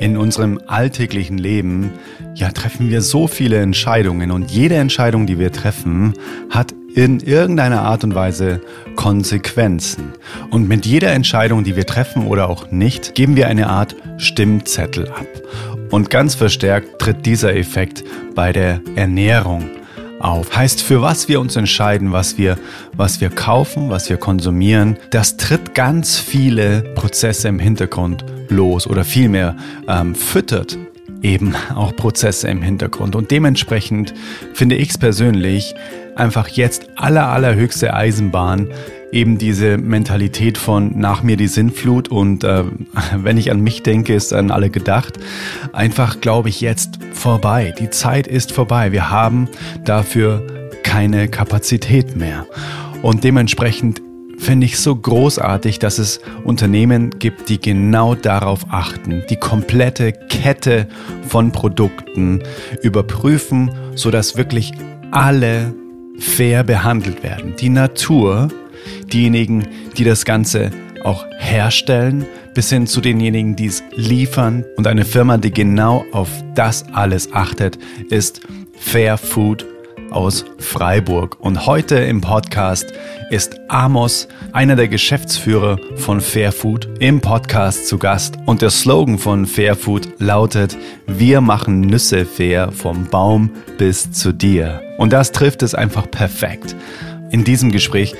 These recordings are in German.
In unserem alltäglichen Leben ja, treffen wir so viele Entscheidungen und jede Entscheidung, die wir treffen, hat in irgendeiner Art und Weise Konsequenzen. Und mit jeder Entscheidung, die wir treffen oder auch nicht, geben wir eine Art Stimmzettel ab. Und ganz verstärkt tritt dieser Effekt bei der Ernährung auf. Heißt, für was wir uns entscheiden, was wir, was wir kaufen, was wir konsumieren, das tritt ganz viele Prozesse im Hintergrund los oder vielmehr ähm, füttert eben auch Prozesse im Hintergrund. Und dementsprechend finde ich es persönlich einfach jetzt aller, allerhöchste Eisenbahn, eben diese Mentalität von nach mir die Sinnflut und äh, wenn ich an mich denke, ist an alle gedacht. Einfach glaube ich jetzt vorbei. Die Zeit ist vorbei. Wir haben dafür keine Kapazität mehr. Und dementsprechend finde ich so großartig, dass es Unternehmen gibt, die genau darauf achten, die komplette Kette von Produkten überprüfen, sodass wirklich alle fair behandelt werden. Die Natur, diejenigen, die das Ganze auch herstellen, bis hin zu denjenigen, die es liefern. Und eine Firma, die genau auf das alles achtet, ist Fair Food aus Freiburg. Und heute im Podcast ist Amos, einer der Geschäftsführer von Fairfood, im Podcast zu Gast. Und der Slogan von Fairfood lautet, wir machen Nüsse fair vom Baum bis zu dir. Und das trifft es einfach perfekt. In diesem Gespräch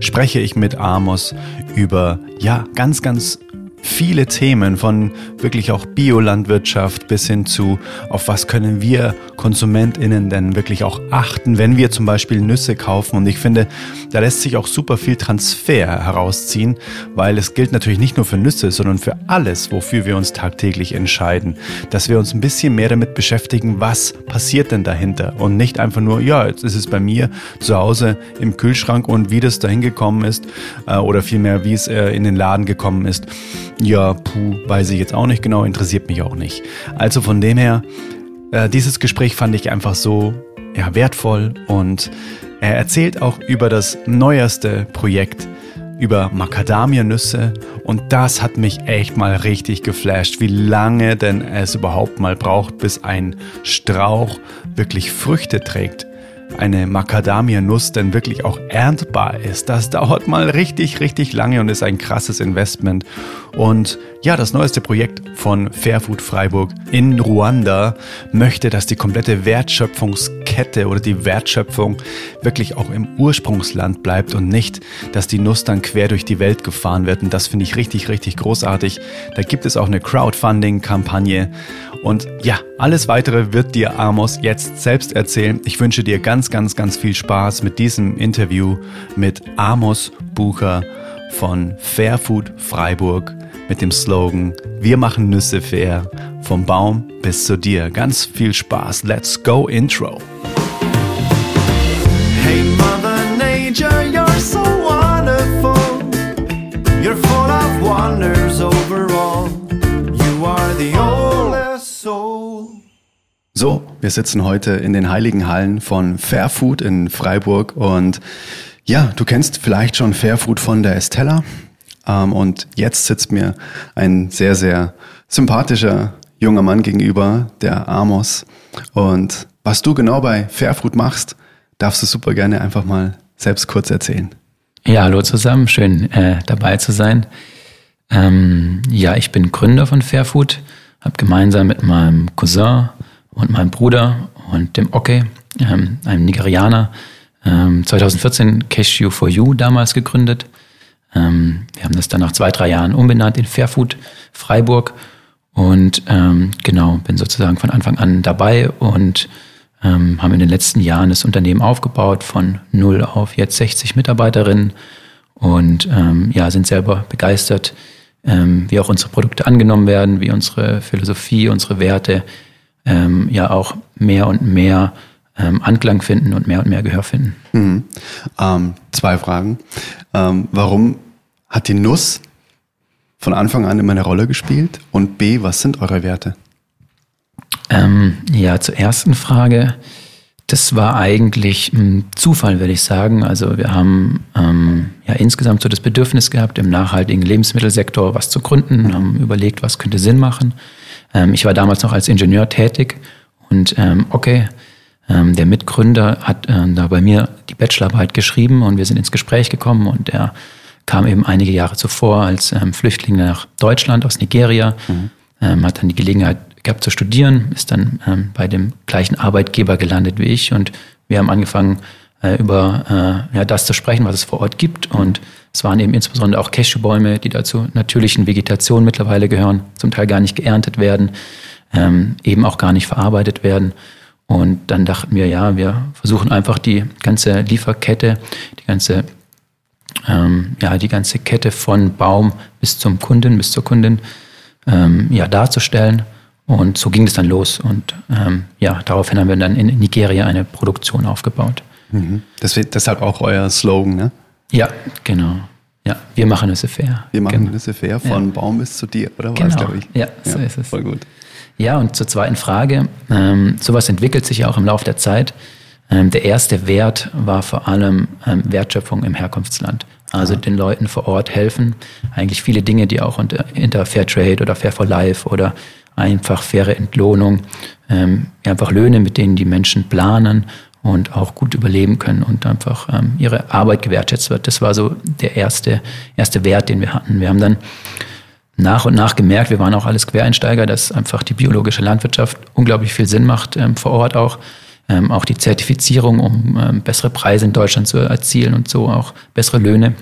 spreche ich mit Amos über, ja, ganz, ganz viele Themen von wirklich auch Biolandwirtschaft bis hin zu, auf was können wir KonsumentInnen denn wirklich auch achten, wenn wir zum Beispiel Nüsse kaufen. Und ich finde, da lässt sich auch super viel Transfer herausziehen, weil es gilt natürlich nicht nur für Nüsse, sondern für alles, wofür wir uns tagtäglich entscheiden, dass wir uns ein bisschen mehr damit beschäftigen, was passiert denn dahinter und nicht einfach nur, ja, jetzt ist es bei mir zu Hause im Kühlschrank und wie das dahin gekommen ist äh, oder vielmehr, wie es äh, in den Laden gekommen ist. Ja, puh, weiß ich jetzt auch nicht genau, interessiert mich auch nicht. Also von dem her, äh, dieses Gespräch fand ich einfach so ja, wertvoll und er erzählt auch über das neueste Projekt, über Macadamianüsse und das hat mich echt mal richtig geflasht, wie lange denn es überhaupt mal braucht, bis ein Strauch wirklich Früchte trägt eine Macadamia-Nuss denn wirklich auch erntbar ist. Das dauert mal richtig, richtig lange und ist ein krasses Investment. Und ja, das neueste Projekt von Fairfood Freiburg in Ruanda möchte, dass die komplette Wertschöpfungskette oder die Wertschöpfung wirklich auch im Ursprungsland bleibt und nicht, dass die Nuss dann quer durch die Welt gefahren wird. Und das finde ich richtig, richtig großartig. Da gibt es auch eine Crowdfunding-Kampagne. Und ja, alles weitere wird dir Amos jetzt selbst erzählen. Ich wünsche dir ganz, ganz, ganz viel Spaß mit diesem Interview mit Amos Bucher von Fairfood Freiburg mit dem Slogan Wir machen Nüsse fair, vom Baum bis zu dir. Ganz viel Spaß. Let's go Intro. Hey Mother Nature, you're so wonderful. You're full of wonders overall. You are the oldest soul. So, wir sitzen heute in den heiligen Hallen von Fairfood in Freiburg und ja, du kennst vielleicht schon Fairfood von der Estella. Ähm, und jetzt sitzt mir ein sehr, sehr sympathischer junger Mann gegenüber, der Amos. Und was du genau bei Fairfood machst, darfst du super gerne einfach mal selbst kurz erzählen. Ja, hallo zusammen, schön äh, dabei zu sein. Ähm, ja, ich bin Gründer von Fairfood, habe gemeinsam mit meinem Cousin und meinem Bruder und dem Oke, ähm, einem Nigerianer, ähm, 2014 Cashew for You damals gegründet. Ähm, wir haben das dann nach zwei, drei Jahren umbenannt in Fairfood Freiburg und ähm, genau, bin sozusagen von Anfang an dabei und ähm, haben in den letzten Jahren das Unternehmen aufgebaut von null auf jetzt 60 Mitarbeiterinnen und ähm, ja, sind selber begeistert, ähm, wie auch unsere Produkte angenommen werden, wie unsere Philosophie, unsere Werte ähm, ja auch mehr und mehr ähm, Anklang finden und mehr und mehr Gehör finden. Mhm. Ähm, zwei Fragen. Ähm, warum hat die Nuss von Anfang an immer eine Rolle gespielt? Und B, was sind eure Werte? Ähm, ja, zur ersten Frage. Das war eigentlich ein Zufall, würde ich sagen. Also wir haben ähm, ja insgesamt so das Bedürfnis gehabt, im nachhaltigen Lebensmittelsektor was zu gründen, haben überlegt, was könnte Sinn machen. Ähm, ich war damals noch als Ingenieur tätig und ähm, okay, ähm, der Mitgründer hat äh, da bei mir die Bachelorarbeit geschrieben und wir sind ins Gespräch gekommen und er kam eben einige Jahre zuvor als ähm, Flüchtling nach Deutschland aus Nigeria, mhm. ähm, hat dann die Gelegenheit gehabt zu studieren, ist dann ähm, bei dem gleichen Arbeitgeber gelandet wie ich und wir haben angefangen äh, über äh, ja, das zu sprechen, was es vor Ort gibt und es waren eben insbesondere auch Cashewbäume, die dazu natürlichen Vegetation mittlerweile gehören, zum Teil gar nicht geerntet werden, ähm, eben auch gar nicht verarbeitet werden. Und dann dachten wir, ja, wir versuchen einfach die ganze Lieferkette, die ganze, ähm, ja, die ganze Kette von Baum bis zum Kunden, bis zur Kundin, ähm, ja, darzustellen. Und so ging es dann los. Und ähm, ja, daraufhin haben wir dann in Nigeria eine Produktion aufgebaut. Mhm. Das wird deshalb auch euer Slogan, ne? Ja, genau. Ja, wir machen es fair. Wir machen genau. es fair von ja. Baum bis zu dir, oder genau. was, glaube ich? Ja, so ja, ist es. Voll gut. Ja, und zur zweiten Frage. Ähm, sowas entwickelt sich ja auch im Laufe der Zeit. Ähm, der erste Wert war vor allem ähm, Wertschöpfung im Herkunftsland. Also den Leuten vor Ort helfen. Eigentlich viele Dinge, die auch unter, hinter Fair Trade oder Fair for Life oder einfach faire Entlohnung, ähm, einfach Löhne, mit denen die Menschen planen und auch gut überleben können und einfach ähm, ihre Arbeit gewertschätzt wird. Das war so der erste, erste Wert, den wir hatten. Wir haben dann nach und nach gemerkt, wir waren auch alles Quereinsteiger, dass einfach die biologische Landwirtschaft unglaublich viel Sinn macht, ähm, vor Ort auch. Ähm, auch die Zertifizierung, um ähm, bessere Preise in Deutschland zu erzielen und so auch bessere Löhne.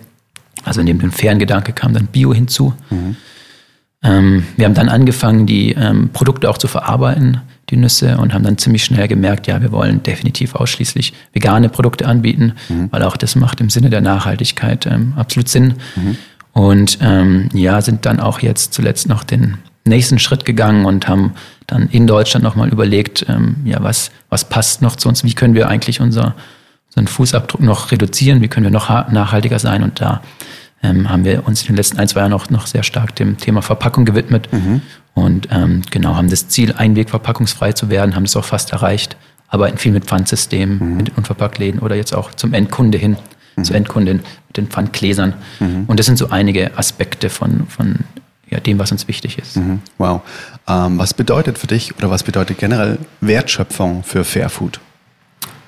Also neben dem fairen Gedanke kam dann Bio hinzu. Mhm. Ähm, wir haben dann angefangen, die ähm, Produkte auch zu verarbeiten, die Nüsse, und haben dann ziemlich schnell gemerkt, ja, wir wollen definitiv ausschließlich vegane Produkte anbieten, mhm. weil auch das macht im Sinne der Nachhaltigkeit ähm, absolut Sinn. Mhm. Und ähm, ja, sind dann auch jetzt zuletzt noch den nächsten Schritt gegangen und haben dann in Deutschland nochmal überlegt, ähm, ja, was, was passt noch zu uns, wie können wir eigentlich unser, unseren Fußabdruck noch reduzieren, wie können wir noch nachhaltiger sein und da ähm, haben wir uns in den letzten ein, zwei Jahren noch, noch sehr stark dem Thema Verpackung gewidmet mhm. und ähm, genau haben das Ziel, einwegverpackungsfrei zu werden, haben es auch fast erreicht, arbeiten viel mit Pfandsystemen, mhm. mit den Unverpacktläden oder jetzt auch zum Endkunde hin, mhm. zur Endkundin mit den Pfandgläsern. Mhm. Und das sind so einige Aspekte von, von ja, dem, was uns wichtig ist. Mhm. Wow. Ähm, was bedeutet für dich oder was bedeutet generell Wertschöpfung für Fairfood?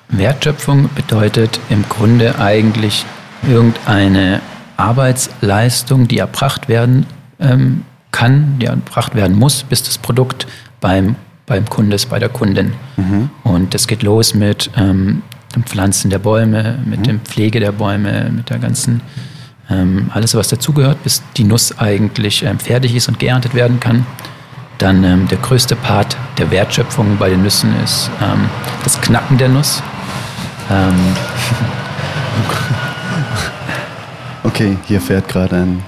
Wertschöpfung bedeutet im Grunde eigentlich irgendeine Arbeitsleistung, die erbracht werden ähm, kann, die erbracht werden muss, bis das Produkt beim, beim Kunde ist, bei der Kundin. Mhm. Und das geht los mit ähm, dem Pflanzen der Bäume, mit mhm. dem Pflege der Bäume, mit der ganzen, ähm, alles was dazugehört, bis die Nuss eigentlich ähm, fertig ist und geerntet werden kann. Dann ähm, der größte Part der Wertschöpfung bei den Nüssen ist ähm, das Knacken der Nuss. Okay, hier fährt gerade ein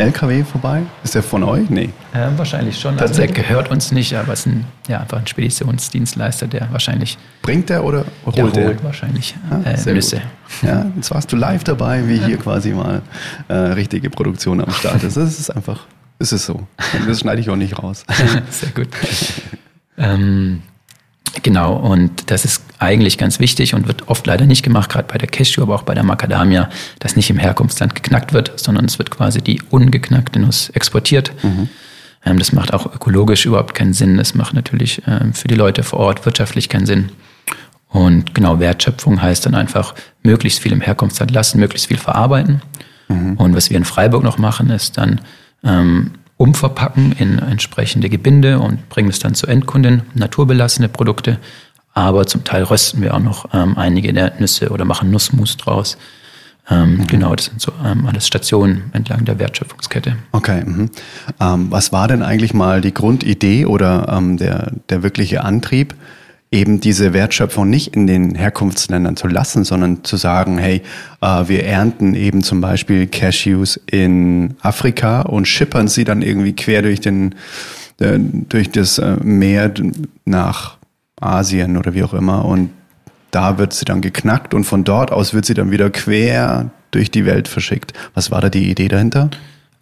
LKW vorbei. Ist der von euch? Nee. Äh, wahrscheinlich schon. Also der gehört uns nicht, aber es ist ein, ja, einfach ein Speditionsdienstleister, der wahrscheinlich. Bringt der oder holt der? der? holt wahrscheinlich ah, äh, Nüsse. Gut. Ja, jetzt warst du live dabei, wie hier quasi mal äh, richtige Produktion am Start ist. Das ist einfach, ist es so. Das schneide ich auch nicht raus. Sehr gut. ähm, Genau, und das ist eigentlich ganz wichtig und wird oft leider nicht gemacht, gerade bei der Cashew, aber auch bei der Macadamia, dass nicht im Herkunftsland geknackt wird, sondern es wird quasi die ungeknackte Nuss exportiert. Mhm. Ähm, das macht auch ökologisch überhaupt keinen Sinn. Das macht natürlich ähm, für die Leute vor Ort wirtschaftlich keinen Sinn. Und genau, Wertschöpfung heißt dann einfach möglichst viel im Herkunftsland lassen, möglichst viel verarbeiten. Mhm. Und was wir in Freiburg noch machen, ist dann ähm, umverpacken in entsprechende Gebinde und bringen es dann zu Endkunden, naturbelassene Produkte. Aber zum Teil rösten wir auch noch ähm, einige der Nüsse oder machen Nussmus draus. Ähm, mhm. Genau, das sind so ähm, alles Stationen entlang der Wertschöpfungskette. Okay. Mhm. Ähm, was war denn eigentlich mal die Grundidee oder ähm, der, der wirkliche Antrieb, eben diese Wertschöpfung nicht in den Herkunftsländern zu lassen, sondern zu sagen, hey, äh, wir ernten eben zum Beispiel Cashews in Afrika und schippern sie dann irgendwie quer durch den äh, durch das äh, Meer nach Asien oder wie auch immer und da wird sie dann geknackt und von dort aus wird sie dann wieder quer durch die Welt verschickt. Was war da die Idee dahinter?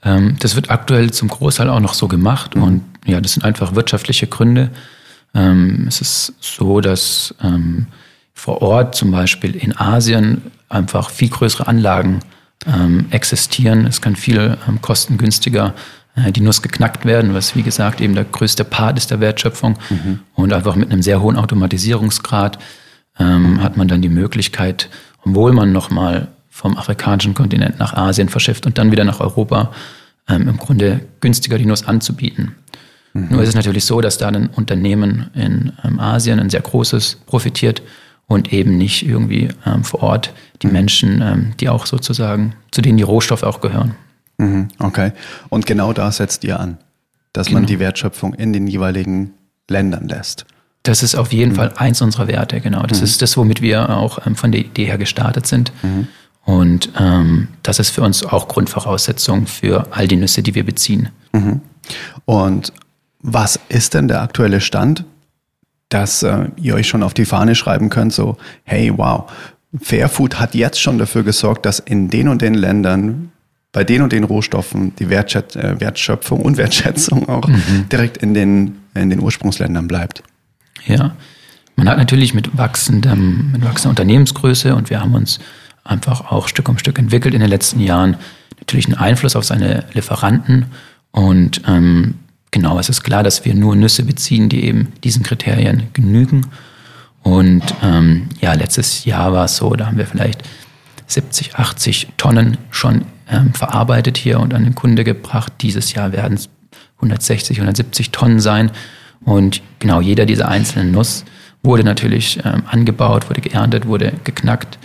Ähm, das wird aktuell zum Großteil auch noch so gemacht mhm. und ja, das sind einfach wirtschaftliche Gründe. Ähm, es ist so, dass ähm, vor Ort zum Beispiel in Asien einfach viel größere Anlagen ähm, existieren. Es kann viel ähm, kostengünstiger äh, die Nuss geknackt werden, was wie gesagt eben der größte Part ist der Wertschöpfung. Mhm. Und einfach mit einem sehr hohen Automatisierungsgrad ähm, hat man dann die Möglichkeit, obwohl man nochmal vom afrikanischen Kontinent nach Asien verschifft und dann wieder nach Europa, ähm, im Grunde günstiger die Nuss anzubieten. Mhm. Nur ist es natürlich so, dass da ein Unternehmen in ähm, Asien, ein sehr großes, profitiert und eben nicht irgendwie ähm, vor Ort die mhm. Menschen, ähm, die auch sozusagen, zu denen die Rohstoffe auch gehören. Mhm. Okay. Und genau da setzt ihr an, dass genau. man die Wertschöpfung in den jeweiligen Ländern lässt. Das ist auf jeden mhm. Fall eins unserer Werte, genau. Das mhm. ist das, womit wir auch ähm, von der Idee her gestartet sind. Mhm. Und ähm, das ist für uns auch Grundvoraussetzung für all die Nüsse, die wir beziehen. Mhm. Und was ist denn der aktuelle Stand, dass äh, ihr euch schon auf die Fahne schreiben könnt, so, hey, wow, Fairfood hat jetzt schon dafür gesorgt, dass in den und den Ländern bei den und den Rohstoffen die Wertschät äh, Wertschöpfung und Wertschätzung auch mhm. direkt in den, in den Ursprungsländern bleibt. Ja, man hat natürlich mit, wachsendem, mit wachsender Unternehmensgröße und wir haben uns einfach auch Stück um Stück entwickelt in den letzten Jahren, natürlich einen Einfluss auf seine Lieferanten. Und ähm, genau, es ist klar, dass wir nur Nüsse beziehen, die eben diesen Kriterien genügen. Und ähm, ja, letztes Jahr war es so, da haben wir vielleicht 70, 80 Tonnen schon ähm, verarbeitet hier und an den Kunde gebracht. Dieses Jahr werden es 160, 170 Tonnen sein. Und genau jeder dieser einzelnen Nuss wurde natürlich ähm, angebaut, wurde geerntet, wurde geknackt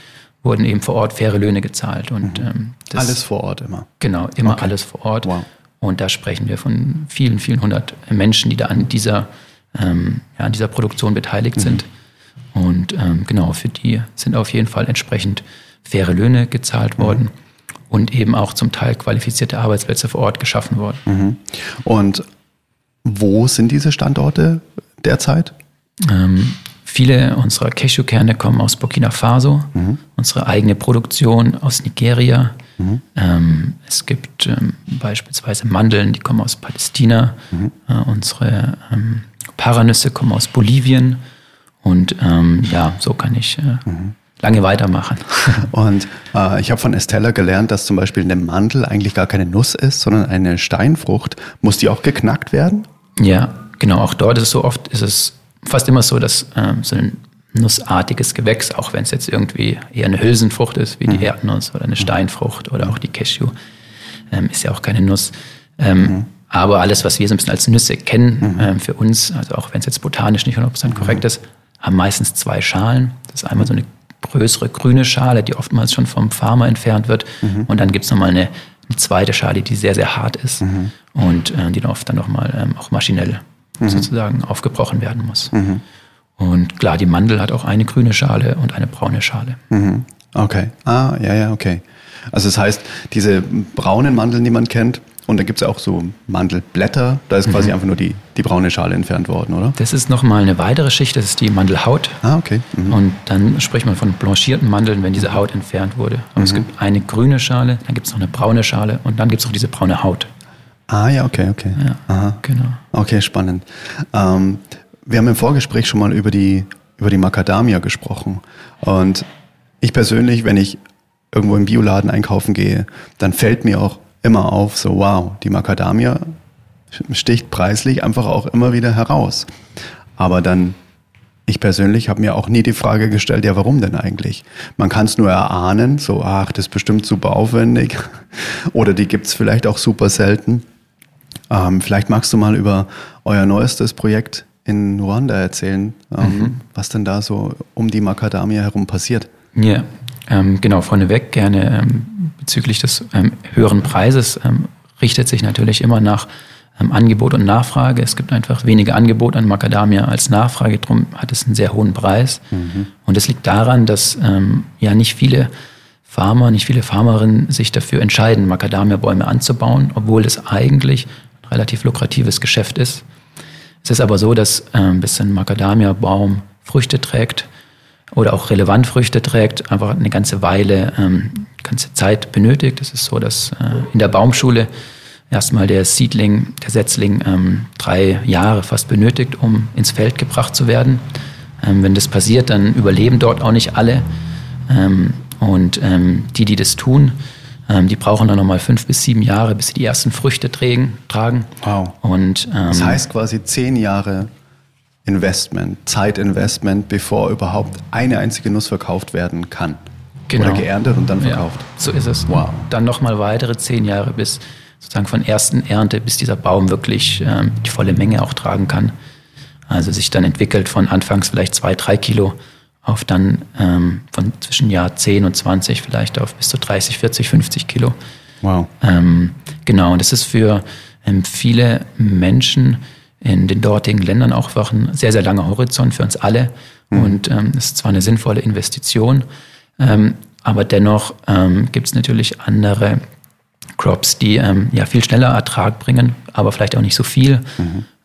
wurden eben vor Ort faire Löhne gezahlt. Und, mhm. ähm, das, alles vor Ort immer. Genau, immer okay. alles vor Ort. Wow. Und da sprechen wir von vielen, vielen hundert Menschen, die da an dieser, ähm, ja, an dieser Produktion beteiligt mhm. sind. Und ähm, genau, für die sind auf jeden Fall entsprechend faire Löhne gezahlt mhm. worden und eben auch zum Teil qualifizierte Arbeitsplätze vor Ort geschaffen worden. Mhm. Und wo sind diese Standorte derzeit? Ähm, Viele unserer Cashewkerne kommen aus Burkina Faso, mhm. unsere eigene Produktion aus Nigeria. Mhm. Ähm, es gibt ähm, beispielsweise Mandeln, die kommen aus Palästina. Mhm. Äh, unsere ähm, Paranüsse kommen aus Bolivien. Und ähm, ja, so kann ich äh, mhm. lange weitermachen. Und äh, ich habe von Estella gelernt, dass zum Beispiel eine Mandel eigentlich gar keine Nuss ist, sondern eine Steinfrucht. Muss die auch geknackt werden? Ja, genau. Auch dort ist es so oft, ist es fast immer so, dass ähm, so ein nussartiges Gewächs, auch wenn es jetzt irgendwie eher eine Hülsenfrucht ist, wie die mhm. Erdnuss oder eine Steinfrucht oder auch die Cashew, ähm, ist ja auch keine Nuss. Ähm, mhm. Aber alles, was wir so ein bisschen als Nüsse kennen, mhm. ähm, für uns, also auch wenn es jetzt botanisch nicht 100% mhm. korrekt ist, haben meistens zwei Schalen. Das ist einmal so eine größere grüne Schale, die oftmals schon vom Farmer entfernt wird. Mhm. Und dann gibt es nochmal eine, eine zweite Schale, die sehr, sehr hart ist mhm. und äh, die dann oft dann nochmal ähm, auch maschinell mhm. sozusagen aufgebrochen werden muss. Und klar, die Mandel hat auch eine grüne Schale und eine braune Schale. Mhm. Okay. Ah, ja, ja, okay. Also das heißt, diese braunen Mandeln, die man kennt, und da gibt es auch so Mandelblätter, da ist quasi mhm. einfach nur die, die braune Schale entfernt worden, oder? Das ist nochmal eine weitere Schicht, das ist die Mandelhaut. Ah, okay. Mhm. Und dann spricht man von blanchierten Mandeln, wenn diese Haut entfernt wurde. Aber mhm. es gibt eine grüne Schale, dann gibt es noch eine braune Schale und dann gibt es noch diese braune Haut. Ah ja, okay, okay. Ja, Aha. genau. Okay, spannend. Ähm, wir haben im Vorgespräch schon mal über die, über die Macadamia gesprochen. Und ich persönlich, wenn ich irgendwo im Bioladen einkaufen gehe, dann fällt mir auch immer auf, so wow, die Macadamia sticht preislich einfach auch immer wieder heraus. Aber dann ich persönlich habe mir auch nie die Frage gestellt, ja, warum denn eigentlich? Man kann es nur erahnen, so, ach, das ist bestimmt super aufwendig. Oder die gibt es vielleicht auch super selten. Ähm, vielleicht magst du mal über euer neuestes Projekt in Ruanda erzählen, ähm, mhm. was denn da so um die Macadamia herum passiert. Ja, ähm, genau, vorneweg gerne ähm, bezüglich des ähm, höheren Preises ähm, richtet sich natürlich immer nach ähm, Angebot und Nachfrage. Es gibt einfach weniger Angebot an Macadamia als Nachfrage, darum hat es einen sehr hohen Preis. Mhm. Und es liegt daran, dass ja nicht viele Farmer, nicht viele Farmerinnen sich dafür entscheiden, Macadamia-Bäume anzubauen, obwohl es eigentlich ein relativ lukratives Geschäft ist. Es ist aber so, dass ähm, ein Macadamia-Baum Früchte trägt oder auch relevant Früchte trägt, einfach eine ganze Weile, ähm, ganze Zeit benötigt. Es ist so, dass äh, in der Baumschule erstmal der Seedling, der Setzling ähm, drei Jahre fast benötigt, um ins Feld gebracht zu werden. Wenn das passiert, dann überleben dort auch nicht alle. Und die, die das tun, Ähm, die brauchen dann nochmal fünf bis sieben Jahre, bis sie die ersten Früchte trägen, tragen. Wow. Und, ähm, Das heißt quasi zehn Jahre Investment, Zeitinvestment, bevor überhaupt eine einzige Nuss verkauft werden kann. Genau. Oder geerntet und dann verkauft. Ja, so ist es. Wow. Dann nochmal weitere zehn Jahre bis sozusagen von ersten Ernte, bis dieser Baum wirklich ähm, die volle Menge auch tragen kann. Also sich dann entwickelt von anfangs vielleicht zwei, drei Kilo auf dann ähm, von zwischen Jahr 10 und 20 vielleicht auf bis zu 30, 40, 50 Kilo. Wow. Ähm, genau, und das ist für ähm, viele Menschen in den dortigen Ländern auch ein sehr, sehr langer Horizont für uns alle. Und ähm, es ist zwar eine sinnvolle Investition, ähm, aber dennoch ähm, gibt es natürlich andere Crops, die ähm, ja viel schneller Ertrag bringen, aber vielleicht auch nicht so viel.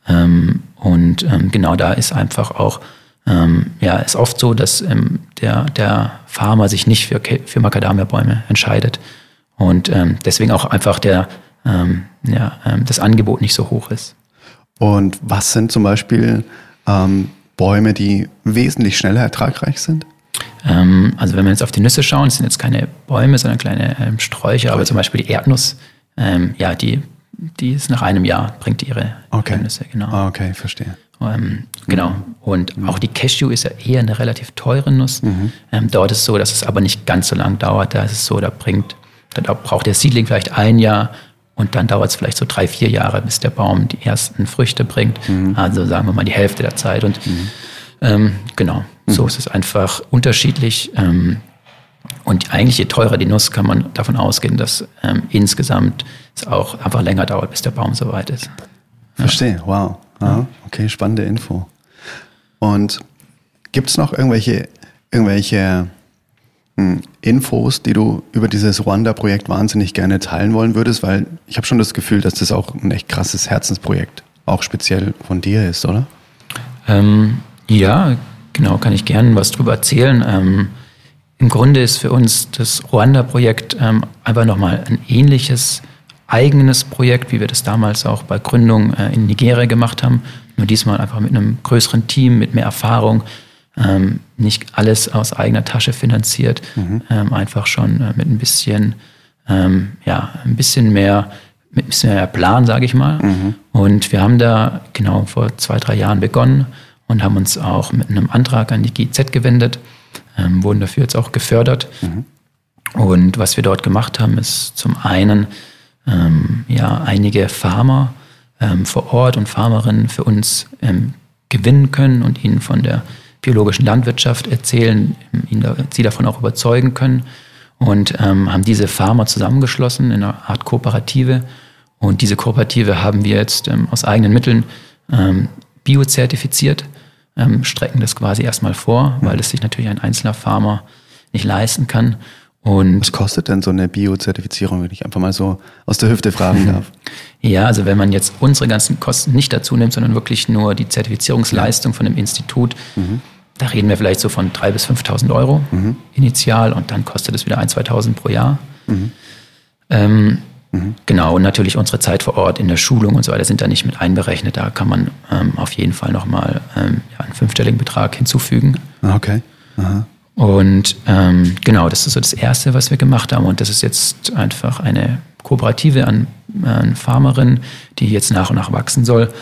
Ähm, und genau da ist einfach auch, ähm, ja, ist oft so, dass ähm, der, der Farmer sich nicht für, für Macadamia-Bäume entscheidet und ähm, deswegen auch einfach der, ähm, ja, ähm, das Angebot nicht so hoch ist. Und was sind zum Beispiel ähm, Bäume, die wesentlich schneller ertragreich sind? Also wenn wir jetzt auf die Nüsse schauen, sind jetzt keine Bäume, sondern kleine ähm, Sträucher, aber zum Beispiel die Erdnuss, ähm, ja, die, die ist nach einem Jahr, bringt ihre Okay. Nüsse, genau. Ah, okay, verstehe. Ähm, genau. Und auch die Cashew ist ja eher eine relativ teure Nuss. Ähm, dort ist es so, dass es aber nicht ganz so lang dauert. Da ist es so, da bringt, da braucht der Siedling vielleicht ein Jahr und dann dauert es vielleicht so drei, vier Jahre, bis der Baum die ersten Früchte bringt. Also sagen wir mal die Hälfte der Zeit. Und ähm, genau, so ist es einfach unterschiedlich. Ähm, und eigentlich je teurer die Nuss, kann man davon ausgehen, dass ähm, insgesamt es auch einfach länger dauert, bis der Baum soweit ist. Verstehe, wow. Ah, okay, spannende Info. Und gibt es noch irgendwelche, irgendwelche hm, Infos, die du über dieses Ruanda-Projekt wahnsinnig gerne teilen wollen würdest? Weil ich habe schon das Gefühl, dass das auch ein echt krasses Herzensprojekt auch speziell von dir ist, oder? Ähm, ja, genau, kann ich gerne was drüber erzählen. Ähm, Im Grunde ist für uns das Ruanda-Projekt ähm, einfach nochmal ein ähnliches eigenes Projekt, wie wir das damals auch bei Gründung äh, in Nigeria gemacht haben. Nur diesmal einfach mit einem größeren Team, mit mehr Erfahrung. Ähm, nicht alles aus eigener Tasche finanziert, ähm, einfach schon äh, mit ein bisschen, ähm, ja, ein bisschen mehr, mit ein bisschen mehr Plan, sage ich mal. Und wir haben da genau vor zwei, drei Jahren begonnen und haben uns auch mit einem Antrag an die GIZ gewendet, ähm, wurden dafür jetzt auch gefördert. Und was wir dort gemacht haben, ist zum einen ähm, ja, einige Farmer ähm, vor Ort und Farmerinnen für uns ähm, gewinnen können und ihnen von der biologischen Landwirtschaft erzählen, ähm, ihnen da, sie davon auch überzeugen können. Und ähm, haben diese Farmer zusammengeschlossen in einer Art Kooperative. Und diese Kooperative haben wir jetzt aus eigenen Mitteln biozertifiziert, strecken das quasi erstmal vor, weil es sich natürlich ein einzelner Farmer nicht leisten kann. Und Was kostet denn so eine Bio-Zertifizierung, wenn ich einfach mal so aus der Hüfte fragen darf? Ja, also wenn man jetzt unsere ganzen Kosten nicht dazu nimmt, sondern wirklich nur die Zertifizierungsleistung von dem Institut, da reden wir vielleicht so von 3.000 bis 5.000 Euro initial und dann kostet es wieder 1.000, 2.000 pro Jahr. Ähm, Genau, und natürlich unsere Zeit vor Ort in der Schulung und so weiter sind da nicht mit einberechnet. Da kann man ähm, auf jeden Fall nochmal ähm, ja, einen fünfstelligen Betrag hinzufügen. Ah, Okay. Aha. Und ähm, genau, das ist so das Erste, was wir gemacht haben. Und das ist jetzt einfach eine Kooperative an, an Farmerinnen, die jetzt nach und nach wachsen soll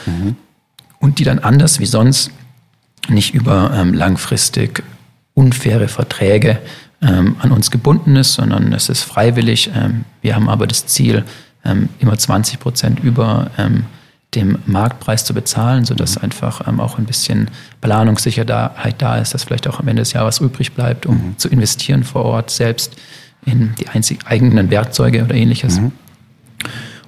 und die dann anders wie sonst nicht über ähm, langfristig unfaire Verträge ähm, an uns gebunden ist, sondern es ist freiwillig. Ähm, wir haben aber das Ziel, ähm, immer 20 Prozent über ähm, dem Marktpreis zu bezahlen, sodass einfach ähm, auch ein bisschen Planungssicherheit da ist, dass vielleicht auch am Ende des Jahres übrig bleibt, um zu investieren vor Ort selbst in die einzig eigenen Werkzeuge oder ähnliches.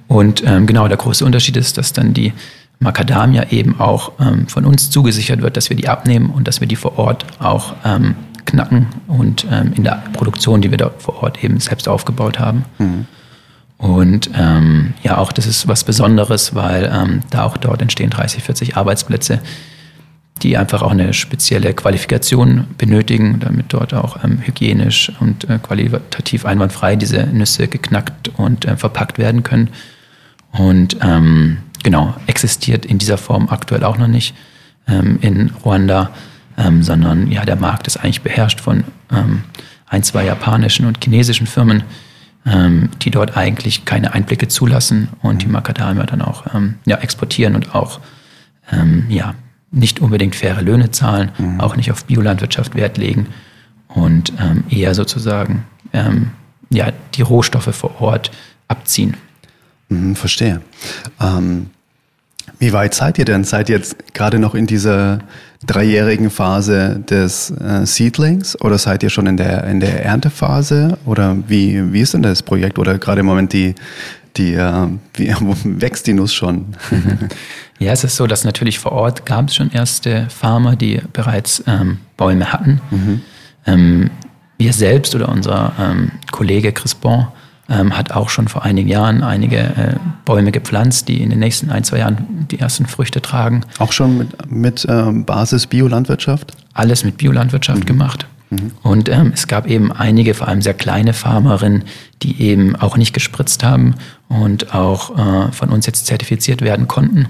Und ähm, genau, der große Unterschied ist, dass dann die Macadamia eben auch ähm, von uns zugesichert wird, dass wir die abnehmen und dass wir die vor Ort auch ähm, knacken und ähm, in der Produktion, die wir da vor Ort eben selbst aufgebaut haben. Und ähm, ja, auch das ist was Besonderes, weil ähm, da auch dort entstehen 30, 40 Arbeitsplätze, die einfach auch eine spezielle Qualifikation benötigen, damit dort auch ähm, hygienisch und äh, qualitativ einwandfrei diese Nüsse geknackt und äh, verpackt werden können. Und ähm, genau, existiert in dieser Form aktuell auch noch nicht ähm, in Ruanda, ähm, sondern ja, der Markt ist eigentlich beherrscht von ähm, ein, zwei japanischen und chinesischen Firmen, ähm, die dort eigentlich keine Einblicke zulassen und die Macadamia dann auch ähm, ja, exportieren und auch ähm, ja, nicht unbedingt faire Löhne zahlen, mhm. auch nicht auf Biolandwirtschaft Wert legen und ähm, eher sozusagen ähm, ja, die Rohstoffe vor Ort abziehen. Mhm, verstehe. Ähm, wie weit seid ihr denn? Seid ihr jetzt gerade noch in dieser dreijährigen Phase des äh, Seedlings oder seid ihr schon in der, in der Erntephase? Oder wie, wie ist denn das Projekt? Oder gerade im Moment die, die äh, wie, wächst die Nuss schon? Ja, es ist so, dass natürlich vor Ort gab es schon erste Farmer, die bereits ähm, Bäume hatten. Mhm. Ähm, wir selbst oder unser ähm, Kollege Chris Bon ähm, hat auch schon vor einigen Jahren einige äh, Bäume gepflanzt, die in den nächsten ein, zwei Jahren die ersten Früchte tragen. Auch schon mit, mit ähm, Basis Biolandwirtschaft? Alles mit Biolandwirtschaft mhm. gemacht. Mhm. Und ähm, es gab eben einige, vor allem sehr kleine Farmerinnen, die eben auch nicht gespritzt haben und auch äh, von uns jetzt zertifiziert werden konnten.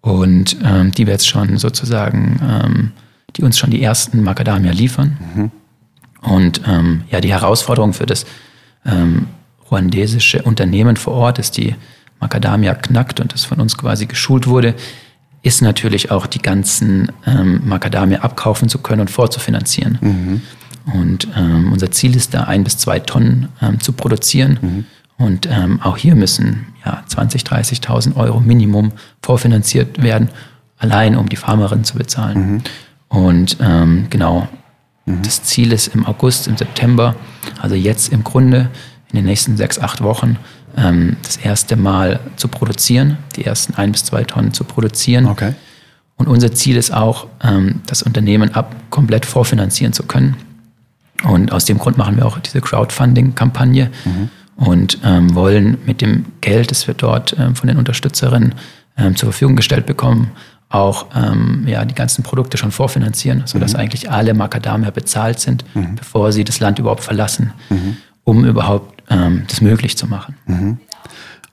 Und ähm, die wir jetzt schon sozusagen, ähm, die uns schon die ersten Macadamia liefern. Mhm. Und ähm, ja, die Herausforderung für das ähm, ruandesische Unternehmen vor Ort, das die Macadamia knackt und das von uns quasi geschult wurde, ist natürlich auch die ganzen ähm, Macadamia abkaufen zu können und vorzufinanzieren. Mhm. Und ähm, unser Ziel ist da, ein bis zwei Tonnen ähm, zu produzieren. Mhm. Und ähm, auch hier müssen ja 20.000, 30.000 Euro Minimum vorfinanziert werden, allein um die Farmerin zu bezahlen. Mhm. Und ähm, genau, mhm. das Ziel ist im August, im September, also jetzt im Grunde in den nächsten sechs, acht Wochen ähm, das erste Mal zu produzieren, die ersten ein bis zwei Tonnen zu produzieren. Okay. Und unser Ziel ist auch, ähm, das Unternehmen ab komplett vorfinanzieren zu können. Und aus dem Grund machen wir auch diese Crowdfunding-Kampagne mhm. und ähm, wollen mit dem Geld, das wir dort ähm, von den Unterstützerinnen ähm, zur Verfügung gestellt bekommen, auch ähm, ja, die ganzen Produkte schon vorfinanzieren, sodass mhm. eigentlich alle Macadamia bezahlt sind, mhm. bevor sie das Land überhaupt verlassen, mhm. um überhaupt ähm, das möglich zu machen. Mhm.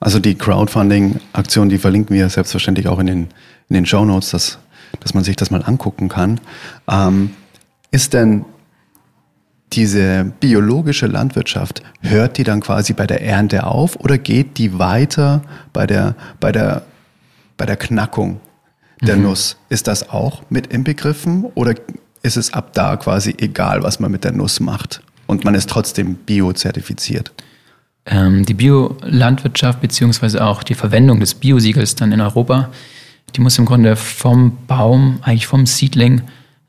Also die Crowdfunding-Aktion, die verlinken wir selbstverständlich auch in den, in den Show Notes, dass, dass man sich das mal angucken kann. Ähm, ist denn diese biologische Landwirtschaft, hört die dann quasi bei der Ernte auf oder geht die weiter bei der, bei der, bei der Knackung der mhm. Nuss? Ist das auch mit inbegriffen oder ist es ab da quasi egal, was man mit der Nuss macht und man ist trotzdem biozertifiziert? Ähm, die Biolandwirtschaft beziehungsweise auch die Verwendung des Biosiegels dann in Europa, die muss im Grunde vom Baum, eigentlich vom Seedling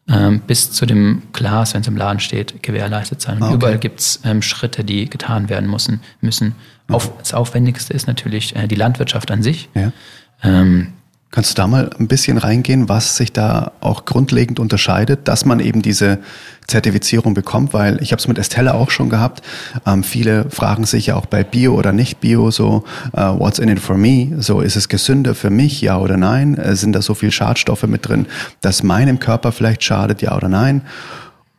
ähm, bis zu dem Glas, wenn es im Laden steht, gewährleistet sein. Und ah, okay. überall gibt es ähm, Schritte, die getan werden müssen. müssen. Mhm. Auf, das Aufwendigste ist natürlich äh, die Landwirtschaft an sich. Ja. Ähm, Kannst du da mal ein bisschen reingehen, was sich da auch grundlegend unterscheidet, dass man eben diese Zertifizierung bekommt? Weil ich habe es mit Estelle auch schon gehabt. Ähm, viele fragen sich ja auch bei Bio oder nicht Bio so, uh, what's in it for me? So, ist es gesünder für mich, ja oder nein? Äh, sind da so viel Schadstoffe mit drin, dass meinem Körper vielleicht schadet, ja oder nein?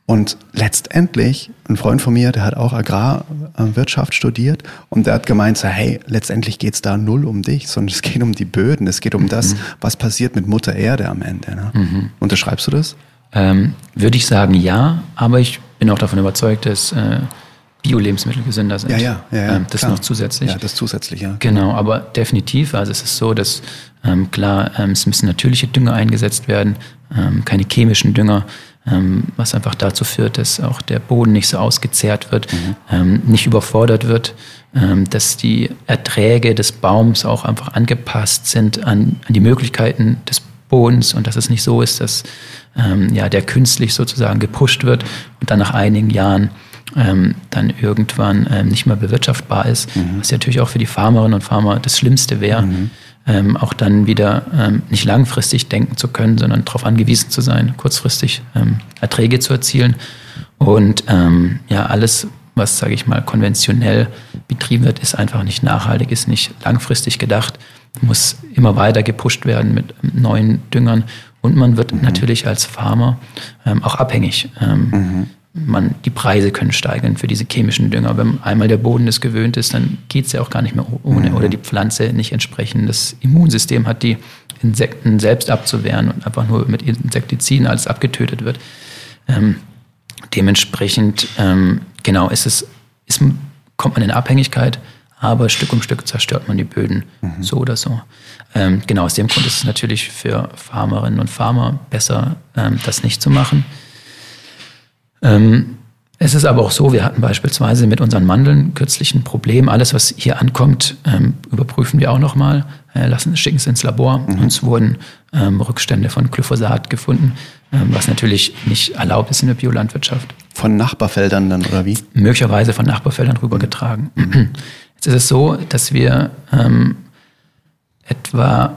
Und letztendlich, ein Freund von mir, der hat auch Agrarwirtschaft studiert und der hat gemeint, so, hey, letztendlich geht's da null um dich, sondern es geht um die Böden, es geht um mhm. das, was passiert mit Mutter Erde am Ende. Ne? Mhm. Unterschreibst du das? Ähm, Würde ich sagen, ja, aber ich bin auch davon überzeugt, dass äh, Bio-Lebensmittel gesünder sind. Ja, ja, ja. ja ähm, das klar. noch zusätzlich. Ja, das zusätzlich, ja. Genau, aber definitiv. Also es ist so, dass ähm, klar, ähm, es müssen natürliche Dünger eingesetzt werden, ähm, keine chemischen Dünger was einfach dazu führt, dass auch der Boden nicht so ausgezehrt wird, mhm. ähm, nicht überfordert wird, ähm, dass die Erträge des Baums auch einfach angepasst sind an, an die Möglichkeiten des Bodens und dass es nicht so ist, dass ähm, ja, der künstlich sozusagen gepusht wird und dann nach einigen Jahren ähm, dann irgendwann ähm, nicht mehr bewirtschaftbar ist, mhm. was natürlich auch für die Farmerinnen und Farmer das Schlimmste wäre. Mhm ähm, auch dann wieder ähm, nicht langfristig denken zu können, sondern darauf angewiesen zu sein, kurzfristig ähm, Erträge zu erzielen. Und ähm, ja, alles, was, sage ich mal, konventionell betrieben wird, ist einfach nicht nachhaltig, ist nicht langfristig gedacht, muss immer weiter gepusht werden mit neuen Düngern. Und man wird mhm. natürlich als Farmer ähm, auch abhängig. Ähm, mhm man, die Preise können steigen für diese chemischen Dünger. Wenn einmal der Boden das gewöhnt ist, dann geht es ja auch gar nicht mehr ohne. Mhm. Oder die Pflanze nicht entsprechend das Immunsystem hat, die Insekten selbst abzuwehren und einfach nur mit Insektiziden alles abgetötet wird. Ähm, dementsprechend, ähm, genau, ist es, ist, kommt man in Abhängigkeit, aber Stück um Stück zerstört man die Böden mhm. so oder so. Ähm, genau aus dem Grund ist es natürlich für Farmerinnen und Farmer besser, ähm, das nicht zu machen. Ähm, es ist aber auch so, wir hatten beispielsweise mit unseren Mandeln kürzlich ein Problem. Alles, was hier ankommt, ähm, überprüfen wir auch nochmal, äh, lassen, schicken es ins Labor. Mhm. Uns wurden ähm, Rückstände von Glyphosat gefunden, ähm, was natürlich nicht erlaubt ist in der Biolandwirtschaft. Von Nachbarfeldern dann oder wie? Möglicherweise von Nachbarfeldern rübergetragen. Mhm. Jetzt ist es so, dass wir ähm, etwa,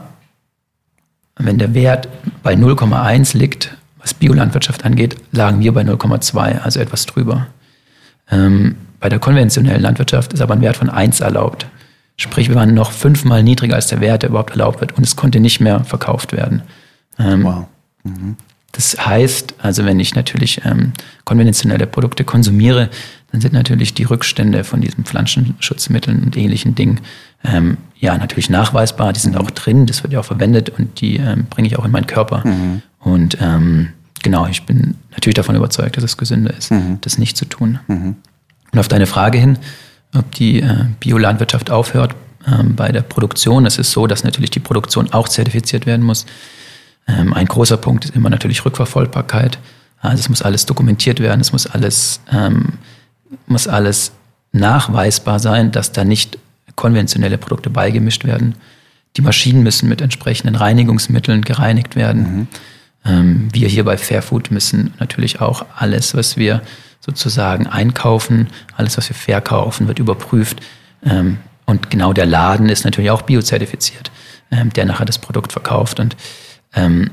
wenn der Wert bei 0,1 liegt, was Biolandwirtschaft angeht, lagen wir bei 0,2, also etwas drüber. Ähm, bei der konventionellen Landwirtschaft ist aber ein Wert von 1 erlaubt. Sprich, wir waren noch fünfmal niedriger als der Wert, der überhaupt erlaubt wird und es konnte nicht mehr verkauft werden. Ähm, wow. Mhm. Das heißt, also wenn ich natürlich ähm, konventionelle Produkte konsumiere, dann sind natürlich die Rückstände von diesen Pflanzenschutzmitteln und ähnlichen Dingen ähm, ja natürlich nachweisbar. Die sind auch drin, das wird ja auch verwendet und die ähm, bringe ich auch in meinen Körper. Mhm. Und ähm, genau, ich bin natürlich davon überzeugt, dass es gesünder ist, mhm. das nicht zu tun. Mhm. Und auf deine Frage hin, ob die äh, Biolandwirtschaft aufhört ähm, bei der Produktion, es ist so, dass natürlich die Produktion auch zertifiziert werden muss. Ähm, ein großer Punkt ist immer natürlich Rückverfolgbarkeit. Also es muss alles dokumentiert werden, es muss alles, ähm, muss alles nachweisbar sein, dass da nicht konventionelle Produkte beigemischt werden. Die Maschinen müssen mit entsprechenden Reinigungsmitteln gereinigt werden. Mhm. Ähm, wir hier bei Fairfood müssen natürlich auch alles, was wir sozusagen einkaufen, alles, was wir verkaufen, wird überprüft. Ähm, und genau der Laden ist natürlich auch biozertifiziert, ähm, der nachher das Produkt verkauft. Und ähm,